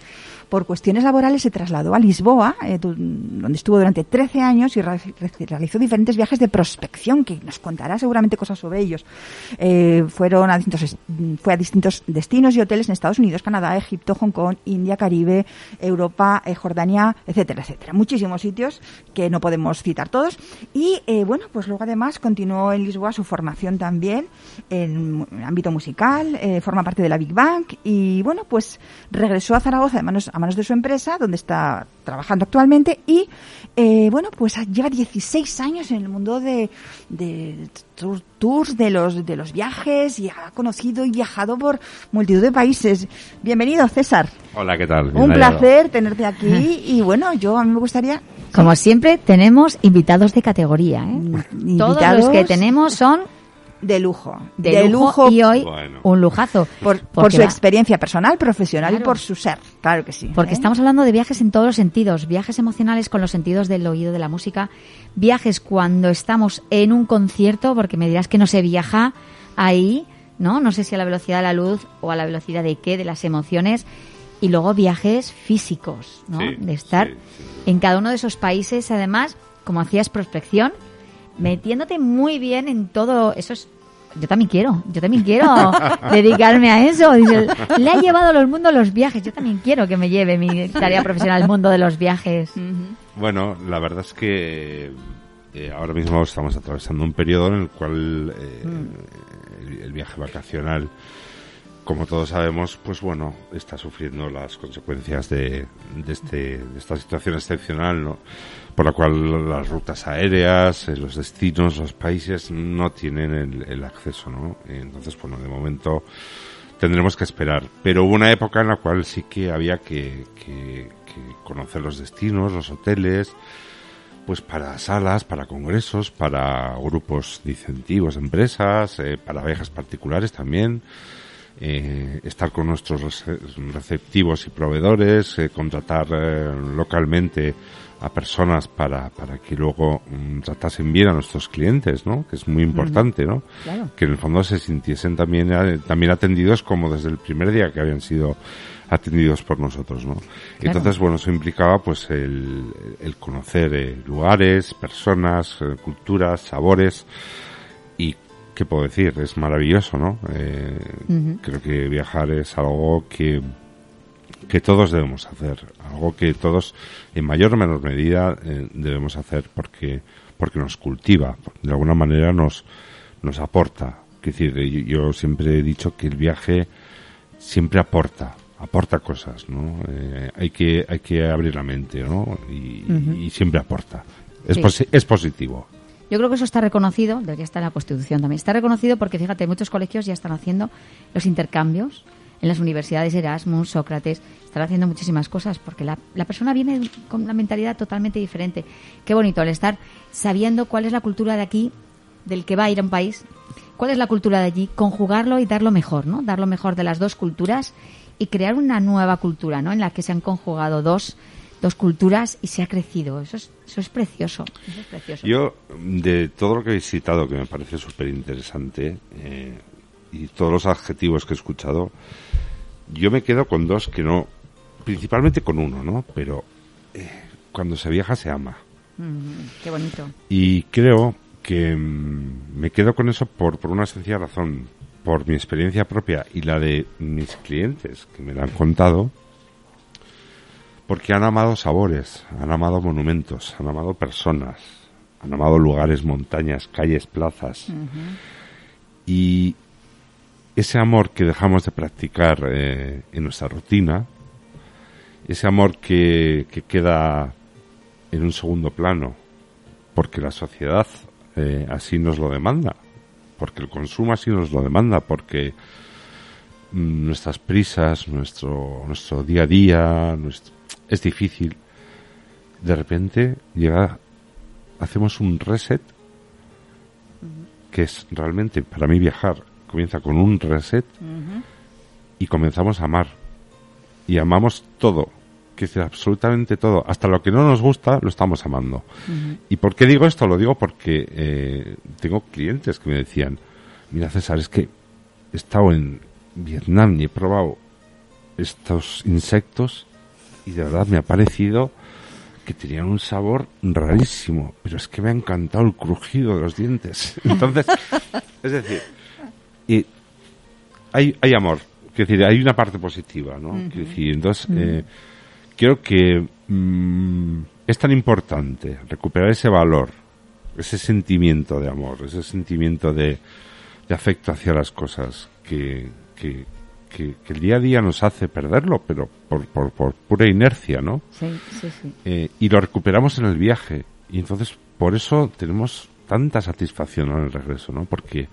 por cuestiones laborales se trasladó a Lisboa, eh, donde estuvo durante 13 años y re- re- realizó diferentes viajes de prospección, que nos contará seguramente cosas sobre ellos. Eh, fueron a distintos, fue a distintos destinos y hoteles en Estados Unidos, Canadá, Egipto, Hong Kong, India, Caribe, Europa, eh, Jordania, etcétera, etcétera. Muchísimos sitios que no podemos citar todos. Y bueno, pues luego además continuó en Lisboa su formación también en mu- ámbito musical, forma parte de la Big Bang y bueno, pues regresó a Zaragoza a manos, a manos de su empresa, donde está trabajando actualmente y eh, bueno, pues lleva 16 años en el mundo de, de tour- tours, de los, de los viajes y ha conocido y viajado por multitud de países. Bienvenido, César. Hola, ¿qué tal? Bien Un hallado. placer tenerte aquí y bueno, yo a mí me gustaría Como siempre, tenemos invitados de categoría. ¿eh? Todos los invitados que tenemos son de lujo, de, lujo, y hoy Bueno. un lujazo. por, su va- experiencia personal, profesional y por su ser, claro que sí. Porque ¿eh? estamos hablando de viajes en todos los sentidos, viajes emocionales con los sentidos del oído de la música, viajes cuando estamos en un concierto, porque me dirás que no se viaja ahí, ¿no? No sé si a la velocidad de la luz o a la velocidad de qué, de las emociones, y luego viajes físicos, ¿no? Sí, de estar sí, sí. en cada uno de esos países, además, como hacías prospección, metiéndote muy bien en todo eso es yo también quiero, yo también quiero dedicarme a eso. Dice, le ha llevado a los mundos los viajes. Yo también quiero que me lleve mi tarea profesional al mundo de los viajes. Bueno, la verdad es que eh, ahora mismo estamos atravesando un periodo en el cual eh, el, el viaje vacacional, como todos sabemos, pues bueno, está sufriendo las consecuencias de, de, este, de esta situación excepcional, ¿no? Por la cual las rutas aéreas, eh, los destinos, los países no tienen el, el acceso, ¿no? Entonces, bueno, de momento tendremos que esperar. Pero hubo una época en la cual sí que había que, que- conocer los destinos, los hoteles, pues para salas, para congresos, para grupos de incentivos, empresas, eh, para viajes particulares también. eh, estar con nuestros rece- receptivos y proveedores, eh, contratar localmente a personas para, para que luego mm, tratasen bien a nuestros clientes, ¿no? Que es muy importante, ¿no? Claro. Que en el fondo se sintiesen también, eh, también atendidos como desde el primer día que habían sido atendidos por nosotros, ¿no? Entonces, bueno, eso implicaba pues el, el conocer eh, lugares, personas, eh, culturas, sabores y qué puedo decir, es maravilloso, ¿no? Eh, Creo que viajar es algo que que todos debemos hacer, algo que todos en mayor o menor medida eh, debemos hacer porque porque nos cultiva, de alguna manera nos nos aporta. Es decir, yo, yo siempre he dicho que el viaje siempre aporta, aporta cosas, ¿no? Eh, hay que hay que abrir la mente, ¿no? Y, y siempre aporta. Es, Sí. posi- es positivo. Yo creo que eso está reconocido, debería estar en la Constitución también. Está reconocido porque, fíjate, muchos colegios ya están haciendo los intercambios en las universidades Erasmus, Sócrates, están haciendo muchísimas cosas porque la, persona viene con una mentalidad totalmente diferente. Qué bonito el estar sabiendo cuál es la cultura de aquí, del que va a ir a un país, cuál es la cultura de allí, conjugarlo y dar lo mejor, ¿no? Dar lo mejor de las dos culturas y crear una nueva cultura, ¿no? En la que se han conjugado dos, dos culturas y se ha crecido. Eso es, eso es precioso. Eso es precioso. Yo, de todo lo que he visitado, que me parece súper interesante, eh, y todos los adjetivos que he escuchado, yo me quedo con dos que no, principalmente con uno, ¿no? Pero eh, cuando se viaja se ama. Mm, qué bonito. Y creo que mm, me quedo con eso por, por una sencilla razón, por mi experiencia propia y la de mis clientes que me la han contado, porque han amado sabores, han amado monumentos, han amado personas, han amado lugares, montañas, calles, plazas. Y ese amor que dejamos de practicar eh, en nuestra rutina, ese amor que, que queda en un segundo plano, porque la sociedad eh, así nos lo demanda, porque el consumo así nos lo demanda, porque mm, nuestras prisas, nuestro, nuestro día a día, nuestro- es difícil. De repente llega, hacemos un reset, que es realmente, para mí viajar comienza con un reset y comenzamos a amar. Y amamos todo, que es absolutamente todo, hasta lo que no nos gusta lo estamos amando. ¿Y por qué digo esto? Lo digo porque eh, tengo clientes que me decían, mira César, es que he estado en Vietnam y he probado estos insectos y de verdad me ha parecido que tenían un sabor rarísimo, pero es que me ha encantado el crujido de los dientes. Entonces, es decir, y hay, hay amor, es decir, hay una parte positiva, ¿no? Decir, entonces, eh, creo que mm, es tan importante recuperar ese valor, ese sentimiento de amor, ese sentimiento de, de afecto hacia las cosas que, que, que- que el día a día nos hace perderlo, pero por, por, por pura inercia, ¿no? Sí, sí, sí. Eh, y lo recuperamos en el viaje. Y entonces, por eso tenemos tanta satisfacción en el regreso, ¿no? Porque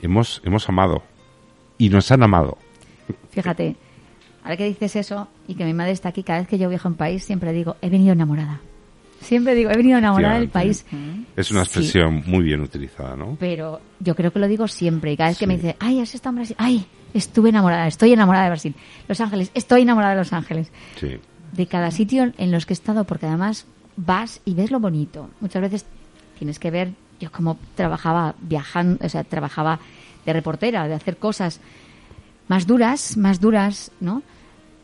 hemos, hemos amado. Y nos han amado. Fíjate, ahora que dices eso y que mi madre está aquí, cada vez que yo viajo a un país siempre digo, he venido enamorada. Siempre digo, he venido enamorada del país. Es una Sí. expresión muy bien utilizada, ¿no? Pero yo creo que lo digo siempre. Y cada vez que me dice, ay, has estado en Brasil. Ay, estuve enamorada, estoy enamorada de Brasil. Los Ángeles, estoy enamorada de Los Ángeles. Sí. De cada sitio en los que he estado, porque además vas y ves lo bonito. Muchas veces tienes que ver, yo como trabajaba viajando, o sea, trabajaba de reportera, de hacer cosas más duras, más duras, ¿no?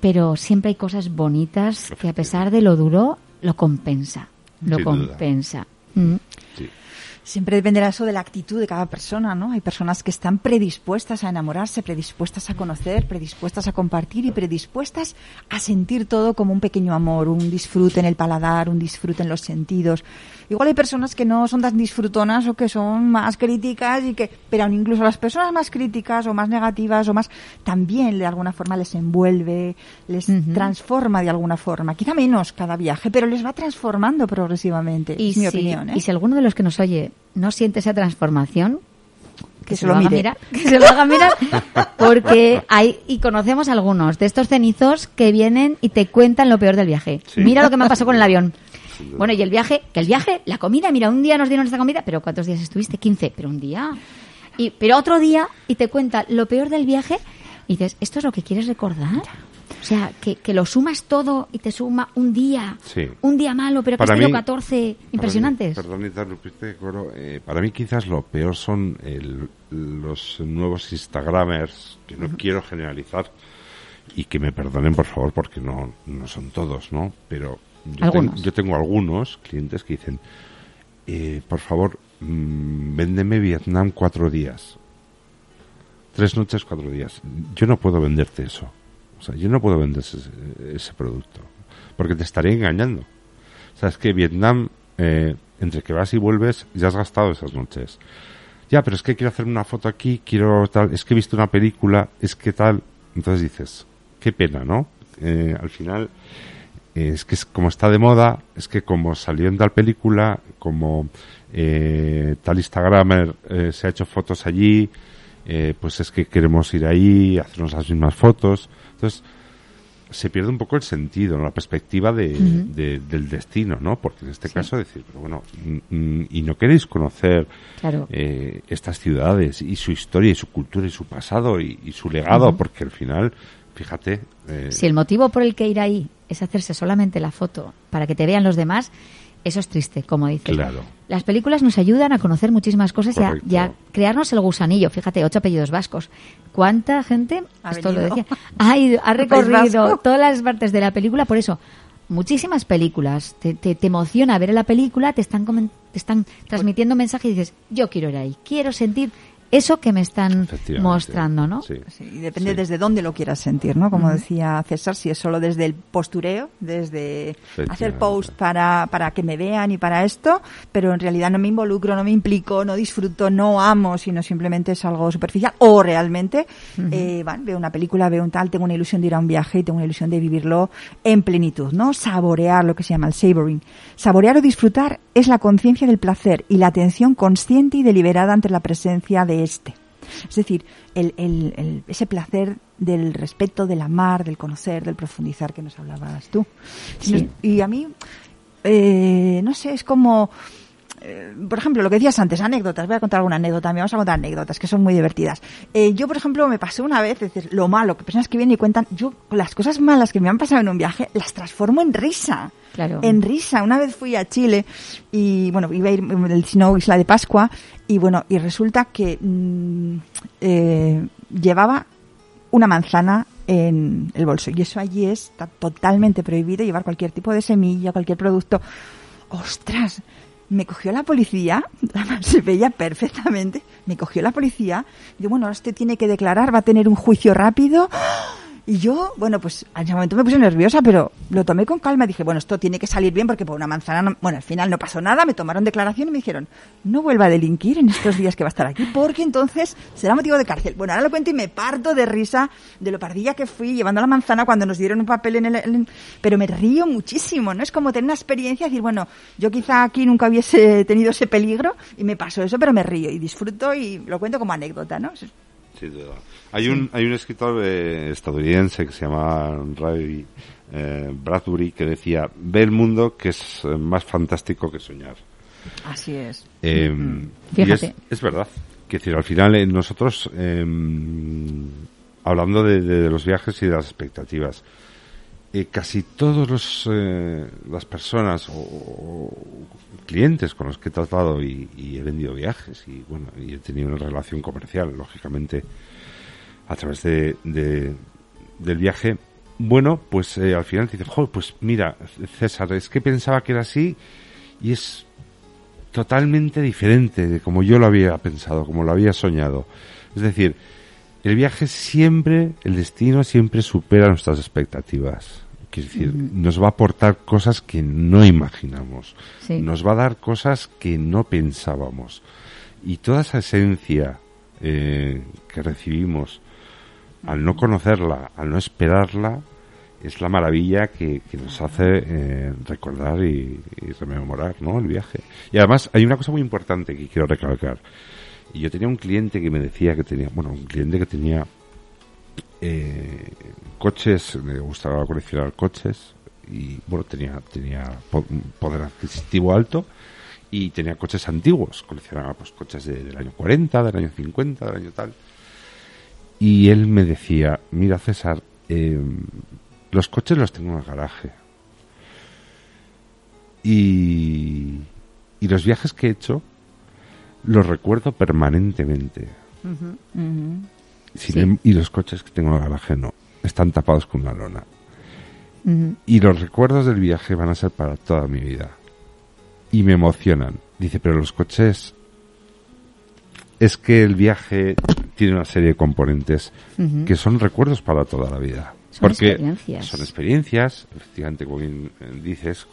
Pero siempre hay cosas bonitas que a pesar de lo duro, lo compensa. Lo Sin compensa. Mm. sí. Siempre dependerá eso de la actitud de cada persona, ¿no? Hay personas que están predispuestas a enamorarse, predispuestas a conocer, predispuestas a compartir y predispuestas a sentir todo como un pequeño amor, un disfrute en el paladar, un disfrute en los sentidos. Igual hay personas que no son tan disfrutonas o que son más críticas y que, pero incluso las personas más críticas o más negativas o más, también de alguna forma les envuelve, les transforma de alguna forma. Quizá menos cada viaje, pero les va transformando progresivamente. Y es mi si, opinión, ¿eh? y si alguno de los que nos oye no siente esa transformación, que, Que se, se lo, lo haga mirar, que se lo haga mirar, porque hay, y conocemos algunos de estos cenizos que vienen y te cuentan lo peor del viaje. Sí. Mira lo que me pasó con el avión. Bueno, y el viaje, que el viaje, la comida, mira, un día nos dieron esta comida, pero ¿cuántos días estuviste? 15, pero un día. Y, pero otro día, y te cuenta lo peor del viaje, y dices, ¿esto es lo que quieres recordar? O sea, que, que lo sumas todo y te suma un día, Sí. un día malo, pero que has tenido mí- 14 impresionantes. Para mí, perdón interrumpirte, Coro, eh, para mí quizás lo peor son el- los nuevos Instagramers, que no quiero generalizar, y que me perdonen por favor porque no, no son todos, ¿no? Pero yo, Algunos. ten- yo tengo algunos clientes que dicen, eh, por favor, mm, véndeme Vietnam cuatro días. Tres noches, cuatro días. Yo no puedo venderte eso. Yo no puedo vender ese, ese producto. Porque te estaré engañando. O sea, es que Vietnam, eh, entre que vas y vuelves, ya has gastado esas noches. Ya, pero es que quiero hacer una foto aquí, quiero tal, es que he visto una película, es que tal. Entonces dices, qué pena, ¿no? Eh, al final, eh, es que es como está de moda, es que como salió en tal película, como eh, tal Instagramer eh, se ha hecho fotos allí, eh, pues es que queremos ir ahí, hacernos las mismas fotos. Entonces, se pierde un poco el sentido, ¿no? la perspectiva de, de- del destino, ¿no? Porque en este caso decir, pero bueno, mm, mm, y no queréis conocer Claro. eh, estas ciudades y su historia y su cultura y su pasado y, y su legado, porque al final, fíjate, eh, Si el motivo por el que ir ahí es hacerse solamente la foto para que te vean los demás, eso es triste, como dices. Claro. Las películas nos ayudan a conocer muchísimas cosas y a, Correcto. y a crearnos el gusanillo. Fíjate, ocho apellidos vascos. ¿Cuánta gente, Ha esto lo decía, ha, ido- ha recorrido todas las partes de la película? Por eso, muchísimas películas. Te, te, te emociona ver la película, te están, te están transmitiendo mensajes y dices, yo quiero ir ahí, quiero sentir eso que me están mostrando, ¿no? Sí. Sí, y depende Sí. desde dónde lo quieras sentir, ¿no? Como decía César, si es solo desde el postureo, desde hacer post para, para que me vean y para esto, pero en realidad no me involucro, no me implico, no disfruto, no amo, sino simplemente es algo superficial. O realmente, eh, van, veo una película, veo un tal, tengo una ilusión de ir a un viaje y tengo una ilusión de vivirlo en plenitud, ¿no? Saborear lo que se llama el savoring. Saborear o disfrutar es la conciencia del placer y la atención consciente y deliberada ante la presencia de este. Es decir, el, el- el- ese placer del respeto, del amar, del conocer, del profundizar que nos hablabas tú. Sí. Y a mí, eh, no sé, es como, eh, por ejemplo, lo que decías antes, anécdotas. Voy a contar alguna anécdota. Me vamos a contar anécdotas que son muy divertidas. Eh, yo, por ejemplo, me pasó una vez, es decir, lo malo, que personas que vienen y cuentan, yo las cosas malas que me han pasado en un viaje las transformo en risa. Claro. En risa. Una vez fui a Chile y, bueno, iba a ir del Snow Isla de Pascua y, bueno, y resulta que mm, eh, llevaba una manzana en el bolso. Y eso allí es está totalmente prohibido llevar cualquier tipo de semilla, cualquier producto. ¡Ostras! Me cogió la policía, se veía perfectamente, me cogió la policía, y bueno, usted tiene que declarar, va a tener un juicio rápido. Y yo, bueno, pues en ese momento me puse nerviosa, pero lo tomé con calma. Dije, bueno, esto tiene que salir bien porque por una manzana, no- bueno, al final no pasó nada, me tomaron declaración y me dijeron, no vuelva a delinquir en estos días que va a estar aquí porque entonces será motivo de cárcel. Bueno, ahora lo cuento y me parto de risa de lo pardilla que fui llevando la manzana cuando nos dieron un papel en el... pero me río muchísimo, ¿no? Es como tener una experiencia y decir, bueno, yo quizá aquí nunca hubiese tenido ese peligro y me pasó eso, pero me río y disfruto y lo cuento como anécdota, ¿no? Duda. Hay un, hay un escritor eh, estadounidense que se llama Ray eh, Bradbury que decía, ve el mundo que es eh, más fantástico que soñar. Así es. Eh, y Fíjate. es, es verdad. Que decir, al final eh, nosotros, eh, hablando de, de los viajes y de las expectativas, eh, casi todos los eh, las personas o, o clientes con los que he tratado y, y he vendido viajes y bueno y he tenido una relación comercial lógicamente a través de, de- del viaje bueno pues eh, al final te dicen "Jo, pues mira César es que pensaba que era así y es totalmente diferente de como yo lo había pensado como lo había soñado es decir el viaje siempre, el destino siempre supera nuestras expectativas. Quiero decir, nos va a aportar cosas que no imaginamos. Sí. Nos va a dar cosas que no pensábamos. Y toda esa esencia eh, que recibimos al no conocerla, al no esperarla, es la maravilla que, nos hace eh, recordar y, rememorar ¿no? el viaje. Y además hay una cosa muy importante que quiero recalcar. Y yo tenía un cliente que me decía que tenía, bueno, un cliente que tenía eh, coches, le gustaba coleccionar coches y bueno, tenía, tenía poder adquisitivo alto y tenía coches antiguos, coleccionaba pues coches de- del año 40, del año 50, del año tal. Y él me decía, mira César, eh, los coches los tengo en el garaje. Y, y los viajes que he hecho los recuerdo permanentemente. Sin Sí. em- y los coches que tengo en el garaje no. Están tapados con una lona. Y los recuerdos del viaje van a ser para toda mi vida. Y me emocionan. Dice, pero los coches... Es que el viaje tiene una serie de componentes que son recuerdos para toda la vida. Son Porque experiencias. son experiencias, efectivamente, como bien eh, dices,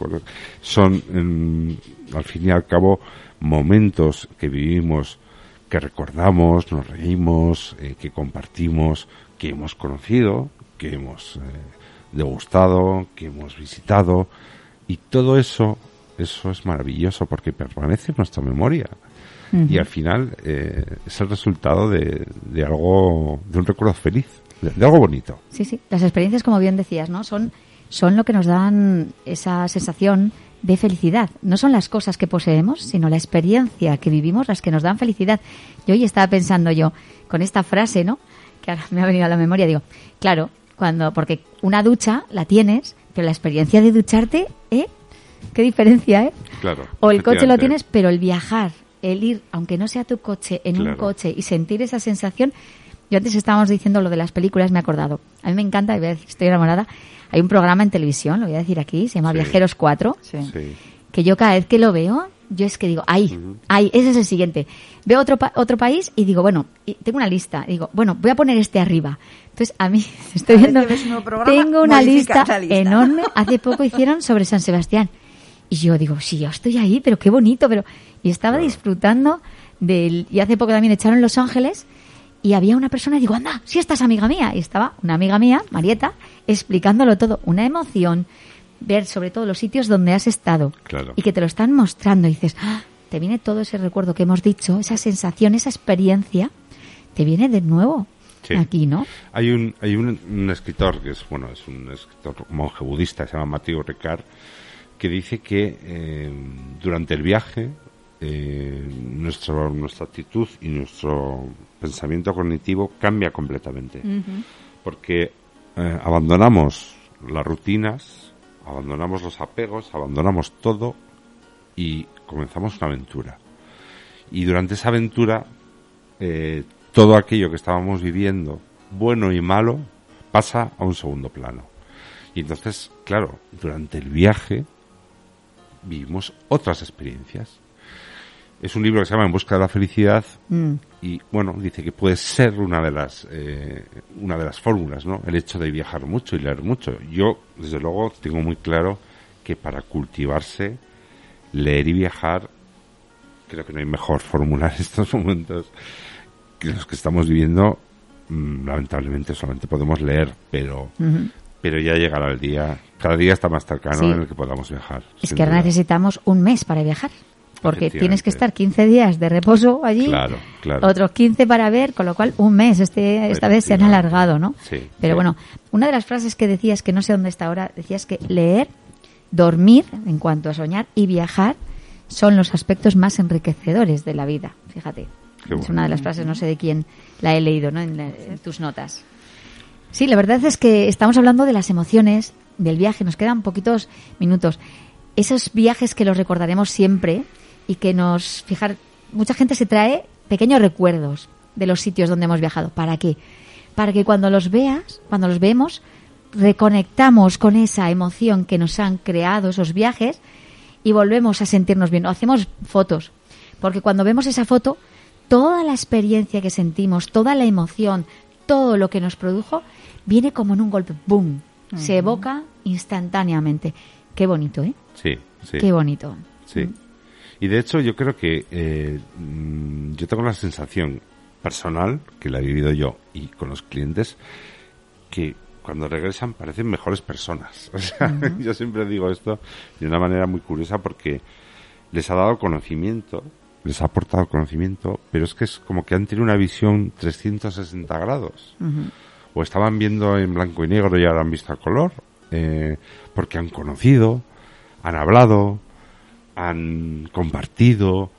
son mm, al fin y al cabo momentos que vivimos, que recordamos, nos reímos, eh, que compartimos, que hemos conocido, que hemos eh, degustado, que hemos visitado y todo eso, eso es maravilloso porque permanece en nuestra memoria y al final eh, es el resultado de, de algo, de un recuerdo feliz, de, de algo bonito. Sí, sí. Las experiencias, como bien decías, ¿no? Son, son lo que nos dan esa sensación de felicidad. No son las cosas que poseemos, sino la experiencia que vivimos las que nos dan felicidad. Yo hoy estaba pensando yo con esta frase, ¿no? Que ahora me ha venido a la memoria. Digo, claro, cuando, porque una ducha la tienes, pero la experiencia de ducharte, ¿eh? ¿Qué diferencia, eh? Claro. O el coche lo tienes, pero el viajar, el ir, aunque no sea tu coche, en un coche y sentir esa sensación. Yo antes estábamos diciendo lo de las películas, me he acordado. A mí me encanta, y voy a decir que estoy enamorada. Hay un programa en televisión, lo voy a decir aquí, se llama Sí. Viajeros 4, Sí. Sí. que yo cada vez que lo veo yo es que digo, ahí, ahí, ese es el siguiente. Veo otro, pa- otro país y digo, bueno, y tengo una lista. Digo, bueno, voy a poner este arriba. Entonces, a mí, estoy viendo, tengo una lista. enorme. Hace poco hicieron sobre San Sebastián. Y yo digo, sí, yo estoy ahí, pero qué bonito, pero... Y estaba disfrutando del... Y hace poco también echaron Los Ángeles y había una persona y digo, anda, si esta es amiga mía. Y estaba una amiga mía, Marieta, explicándolo todo. Una emoción ver sobre todo los sitios donde has estado Claro. y que te lo están mostrando y dices, "Ah", te viene todo ese recuerdo que hemos dicho, esa sensación, esa experiencia, te viene de nuevo Sí. aquí, ¿no? Hay un, hay un, un escritor que es, bueno, es un escritor monje budista, se llama Mathieu Ricard, que dice que eh, durante el viaje eh, nuestro, nuestra actitud y nuestro pensamiento cognitivo cambia completamente. Porque eh, abandonamos las rutinas, abandonamos los apegos, abandonamos todo y comenzamos una aventura. Y durante esa aventura, eh, todo aquello que estábamos viviendo, bueno y malo, pasa a un segundo plano. Y entonces, claro, durante el viaje vivimos otras experiencias. Es un libro que se llama En busca de la felicidad Mm. y bueno dice que puede ser una de las eh, una de las fórmulas no el hecho de viajar mucho y leer mucho yo desde luego tengo muy claro que para cultivarse leer y viajar creo que no hay mejor fórmula en estos momentos que los que estamos viviendo mm, lamentablemente solamente podemos leer pero pero ya llegará el día cada día está más cercano Sí. en el que podamos viajar Es que ahora necesitamos un mes para viajar. Porque tienes que estar 15 días de reposo allí, Claro, claro. otros 15 para ver, con lo cual un mes. Este, esta vez se han alargado, ¿no? Sí, Pero sí. bueno, una de las frases que decías, que no sé dónde está ahora, decías que leer, dormir, en cuanto a soñar, y viajar son los aspectos más enriquecedores de la vida. Fíjate. Qué Es bueno. una de las frases, no sé de quién la he leído, ¿no? En, la- en tus notas. Sí, la verdad es que estamos hablando de las emociones, del viaje, nos quedan poquitos minutos. Esos viajes que los recordaremos siempre y que nos, fijar, mucha gente se trae pequeños recuerdos de los sitios donde hemos viajado. ¿Para qué? Para que cuando los veas, cuando los vemos, reconectamos con esa emoción que nos han creado esos viajes y volvemos a sentirnos bien. O hacemos fotos. Porque cuando vemos esa foto, toda la experiencia que sentimos, toda la emoción, todo lo que nos produjo, viene como en un golpe, ¡boom! Se evoca instantáneamente. Qué bonito, ¿eh? sí sí Qué bonito. Sí. Y de hecho yo creo que eh, mm, yo tengo la sensación personal, que la he vivido yo y con los clientes, que cuando regresan parecen mejores personas. O sea, yo siempre digo esto de una manera muy curiosa porque les ha dado conocimiento, les ha aportado conocimiento, pero es que es como que han tenido una visión 360 grados. O estaban viendo en blanco y negro y ahora han visto a color, eh, porque han conocido, han hablado, han compartido,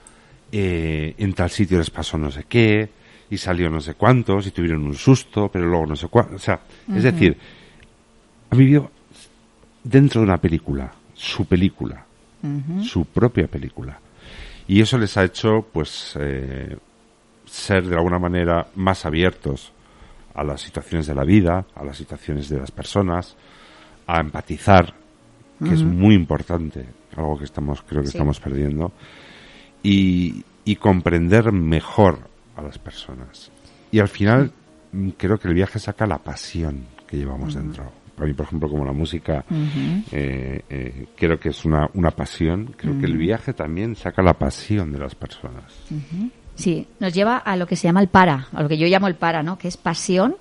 eh, en tal sitio les pasó no sé qué, y salió no sé cuántos, y tuvieron un susto, pero luego no sé cuánto. O sea, es decir, han vivido dentro de una película, su película, su propia película. Y eso les ha hecho, pues, eh, ser de alguna manera más abiertos a las situaciones de la vida, a las situaciones de las personas, a empatizar, que es muy importante, algo que estamos, creo que Sí. estamos perdiendo, y, y comprender mejor a las personas. Y al final, creo que el viaje saca la pasión que llevamos dentro. Mí, por ejemplo, como la música, eh, eh, creo que es una, una pasión. Creo que el viaje también saca la pasión de las personas. Sí, nos lleva a lo que se llama el para, a lo que yo llamo el para, ¿no? Que es pasión,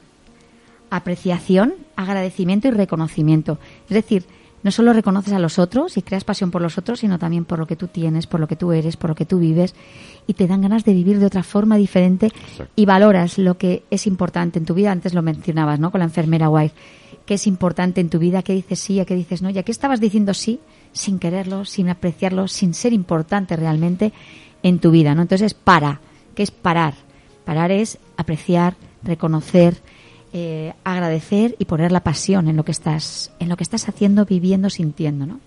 apreciación, agradecimiento y reconocimiento. Es decir, no solo reconoces a los otros y creas pasión por los otros, sino también por lo que tú tienes, por lo que tú eres, por lo que tú vives y te dan ganas de vivir de otra forma diferente Exacto. y valoras lo que es importante en tu vida. Antes lo mencionabas, ¿no? Con la enfermera White. ¿Qué es importante en tu vida? ¿Qué dices sí? ¿A qué dices no? ¿Y a qué estabas diciendo sí sin quererlo, sin apreciarlo, sin ser importante realmente en tu vida, ¿no? Entonces, para. ¿Qué es parar? Parar es apreciar, reconocer, eh, agradecer y poner la pasión en lo que estás, en lo que estás haciendo, viviendo, sintiendo, ¿no?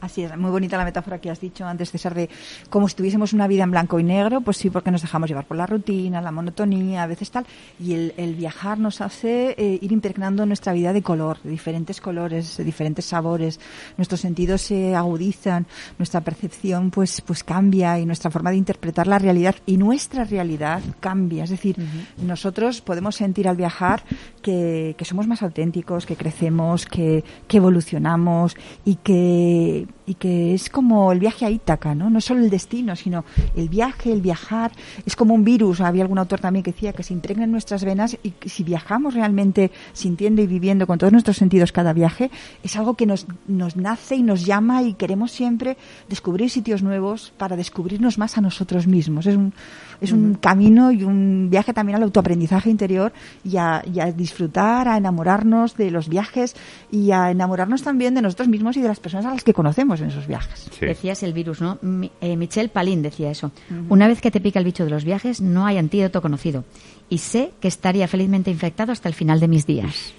Así es, muy bonita la metáfora que has dicho antes, César, de como si tuviésemos una vida en blanco y negro, pues sí, porque nos dejamos llevar por la rutina, la monotonía, a veces tal, y el, el viajar nos hace eh, ir impregnando nuestra vida de color, de diferentes colores, de diferentes sabores, nuestros sentidos se agudizan, nuestra percepción pues, pues cambia y nuestra forma de interpretar la realidad y nuestra realidad cambia, es decir, nosotros podemos sentir al viajar que, que somos más auténticos, que crecemos, que, que evolucionamos y que y que es como el viaje a Ítaca, ¿no? No solo el destino, sino el viaje, el viajar, es como un virus. Había algún autor también que decía que se impregna en nuestras venas y que si viajamos realmente sintiendo y viviendo con todos nuestros sentidos cada viaje, es algo que nos, nos nace y nos llama y queremos siempre descubrir sitios nuevos para descubrirnos más a nosotros mismos. Es un, es un camino y un viaje también al autoaprendizaje interior y a, y a disfrutar, a enamorarnos de los viajes y a enamorarnos también de nosotros mismos y de las personas a las que conocemos en esos viajes. Sí. Decías el virus, ¿no? Mi- eh, Michel Palin decía eso. Una vez que te pica el bicho de los viajes, no hay antídoto conocido. Y sé que estaría felizmente infectado hasta el final de mis días.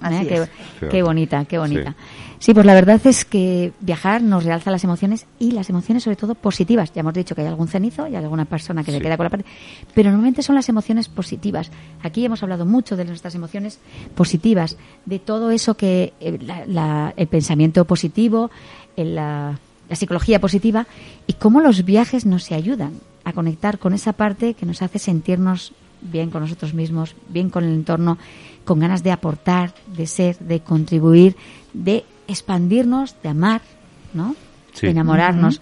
Así ¿Eh? es. Qué, bonita, qué bonita. Sí. pues la verdad es que viajar nos realza las emociones y las emociones sobre todo positivas. Ya hemos dicho que hay algún cenizo y hay alguna persona que se Sí. queda con la parte, pero normalmente son las emociones positivas. Aquí hemos hablado mucho de nuestras emociones positivas, de todo eso que eh, la- la- el pensamiento positivo, el, la, la psicología positiva y cómo los viajes nos ayudan a conectar con esa parte que nos hace sentirnos bien con nosotros mismos, bien con el entorno, con ganas de aportar, de ser, de contribuir, de expandirnos, de amar, ¿no? Sí. De enamorarnos.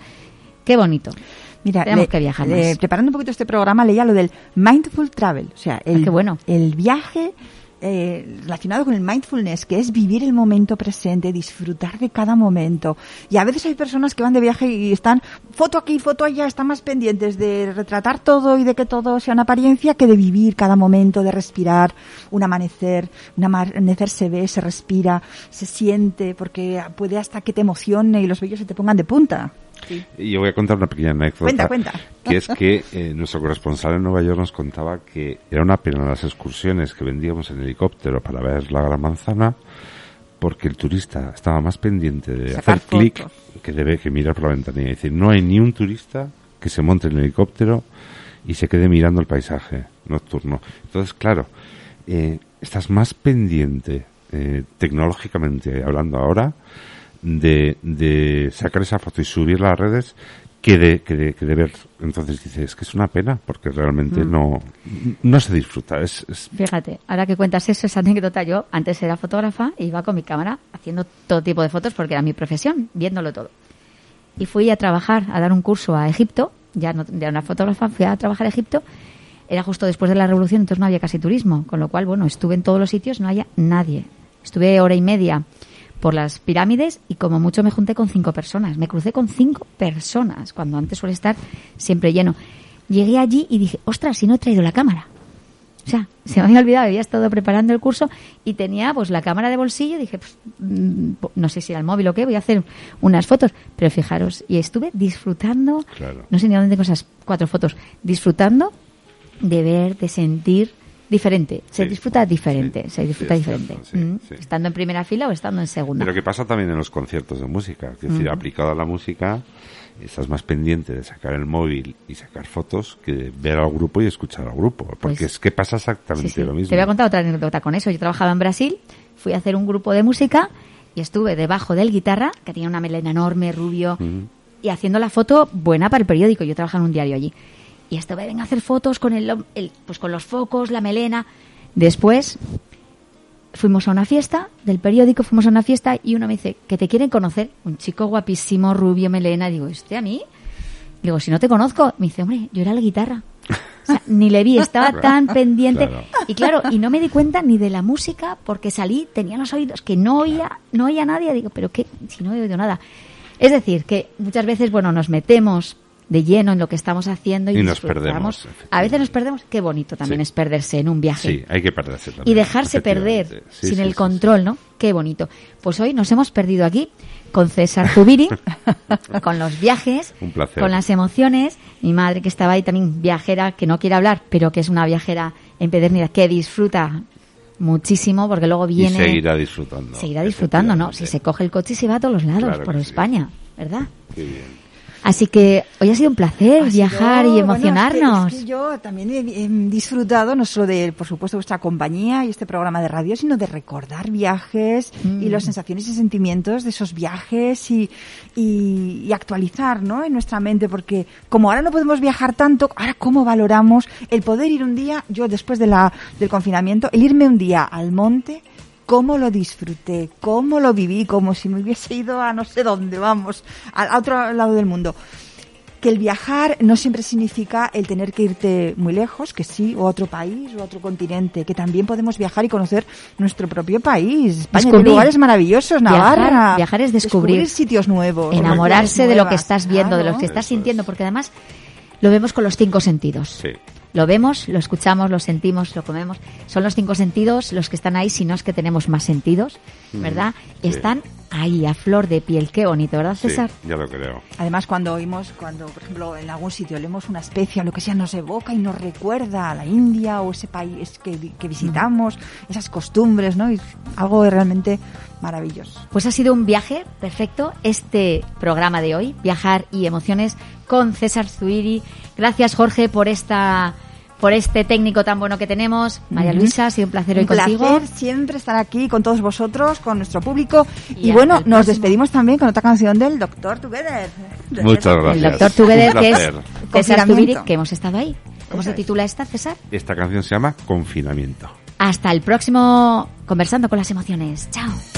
Qué bonito. Mira, Tenemos le- que viajar le- preparando un poquito este programa leía lo del mindful travel, o sea, el, Ah, qué bueno. el viaje eh, relacionado con el mindfulness, que es vivir el momento presente, disfrutar de cada momento. Y a veces hay personas que van de viaje y están foto aquí, foto allá, están más pendientes de retratar todo y de que todo sea una apariencia que de vivir cada momento, de respirar, un amanecer, un amanecer se ve, se respira, se siente, porque puede hasta que te emocione y los vellos se te pongan de punta. Y yo voy a contar una pequeña anécdota. Cuenta, cuenta. Que es que eh, nuestro corresponsal en Nueva York nos contaba que era una pena las excursiones que vendíamos en helicóptero para ver la Gran Manzana, porque el turista estaba más pendiente de Sacar hacer clic que de ver que mirar por la ventanilla. Es decir, no hay ni un turista que se monte en el helicóptero y se quede mirando el paisaje nocturno. Entonces, claro, eh, estás más pendiente, eh, tecnológicamente hablando ahora, de, de sacar esa foto y subirla a las redes que de, que de, que de ver. Entonces dices, es que es una pena, porque realmente Mm. no, no se disfruta. Es, es- Fíjate, ahora que cuentas eso, esa anécdota, yo antes era fotógrafa e iba con mi cámara haciendo todo tipo de fotos porque era mi profesión, viéndolo todo. Y fui a trabajar, a dar un curso a Egipto, ya no ya una fotógrafa, fui a trabajar a Egipto, era justo después de la revolución, entonces no había casi turismo, con lo cual, bueno, estuve en todos los sitios, no había nadie. Estuve hora y media por las pirámides y como mucho me junté con cinco personas. Me crucé con cinco personas, cuando antes suele estar siempre lleno. Llegué allí y dije, ostras, si no he traído la cámara. O sea, se me había olvidado, había estado preparando el curso y tenía pues la cámara de bolsillo. Dije, pues, mm, no sé si era el móvil o qué, voy a hacer unas fotos. Pero fijaros, y estuve disfrutando, Claro. no sé ni dónde tengo esas cuatro fotos, disfrutando de ver, de sentir diferente. Se Sí. disfruta diferente, Sí. se disfruta Sí, diferente. cierto, Mm. Estando en primera fila o estando en segunda. Pero que pasa también en los conciertos de música. Es decir, aplicado a la música, estás más pendiente de sacar el móvil y sacar fotos que de ver al grupo y escuchar al grupo. Porque Pues- es que pasa exactamente lo mismo. Te voy a contar otra anécdota con eso. Yo trabajaba en Brasil, fui a hacer un grupo de música y estuve debajo del guitarra, que tenía una melena enorme, rubio, y haciendo la foto buena para el periódico. Yo trabajaba en un diario allí. Y estuve, venga a hacer fotos con el, el- pues con los focos, la melena. Después fuimos a una fiesta del periódico, fuimos a una fiesta y uno me dice que te quieren conocer. Un chico guapísimo, rubio, melena. Digo, ¿este a mí? Digo, si no te conozco. Me dice, hombre, yo era la guitarra. O sea, ni le vi, estaba tan pendiente. Claro. Y claro, y no me di cuenta ni de la música porque salí, tenía los oídos que no oía, no oía a nadie. Digo, pero qué, si no he oído nada. Es decir, que muchas veces, bueno, nos metemos de lleno en lo que estamos haciendo y, Y nos perdemos, A veces nos perdemos. Qué bonito también Sí. es perderse en un viaje Sí, hay que perderse y también. dejarse perder. Sí, sin sí, el control, ¿no? Qué bonito. Pues hoy nos hemos perdido aquí con César Zubiri, con los viajes, Un placer. con las emociones. Mi madre que estaba ahí también viajera, que no quiere hablar, pero que es una viajera empedernida, que disfruta muchísimo porque luego viene... Y seguirá disfrutando. seguirá disfrutando, ¿no? Si se coge el coche y se va a todos los lados Claro por. España. ¿verdad? Qué bien. Así que hoy ha sido un placer Ha viajar sido- y bueno, emocionarnos. es que- es que yo también he, he disfrutado no solo de, por supuesto, vuestra compañía y este programa de radio, sino de recordar viajes Mm. y las sensaciones y sentimientos de esos viajes y, y, y actualizar, ¿no? En nuestra mente, porque como ahora no podemos viajar tanto, ahora cómo valoramos el poder ir un día, yo después de la, del confinamiento, el irme un día al monte, cómo lo disfruté, cómo lo viví, como si me hubiese ido a no sé dónde, vamos, a, otro lado del mundo. Que el viajar no siempre significa el tener que irte muy lejos, que sí, o a otro país, o a otro continente, que también podemos viajar y conocer nuestro propio país. España tiene Descubrir. lugares maravillosos, Viajar- Navarra. viajar es descubrir. sitios nuevos. Enamorarse de lo que estás viendo, de lo que estás Eso sintiendo, porque además lo vemos con los cinco sentidos. Sí. Lo vemos, lo escuchamos, lo sentimos, lo comemos. Son los cinco sentidos los que están ahí, si no es que tenemos más sentidos, ¿verdad? sí. Están ahí a flor de piel. Qué bonito, ¿verdad, Sí, César? ya lo creo. Además, cuando oímos, cuando, por ejemplo, en algún sitio leemos una especie o lo que sea, nos evoca y nos recuerda a la India o ese país que, que visitamos, esas costumbres, ¿no? Y algo realmente maravilloso. Pues ha sido un viaje perfecto este programa de hoy, Viajar y Emociones, con César Zuiri. Gracias, Jorge, por esta por este técnico tan bueno que tenemos. María. Luisa, ha sido un placer hoy Un placer contigo. siempre estar aquí con todos vosotros, con nuestro público. Y Y, bueno, nos próximo. despedimos también con otra canción del Doctor Together. Muchas El gracias. doctor Together, que es. César. Zubiri, que hemos estado ahí. ¿Cómo se titula esta, César? Esta canción se llama Confinamiento. Hasta el próximo Conversando con las Emociones. Chao.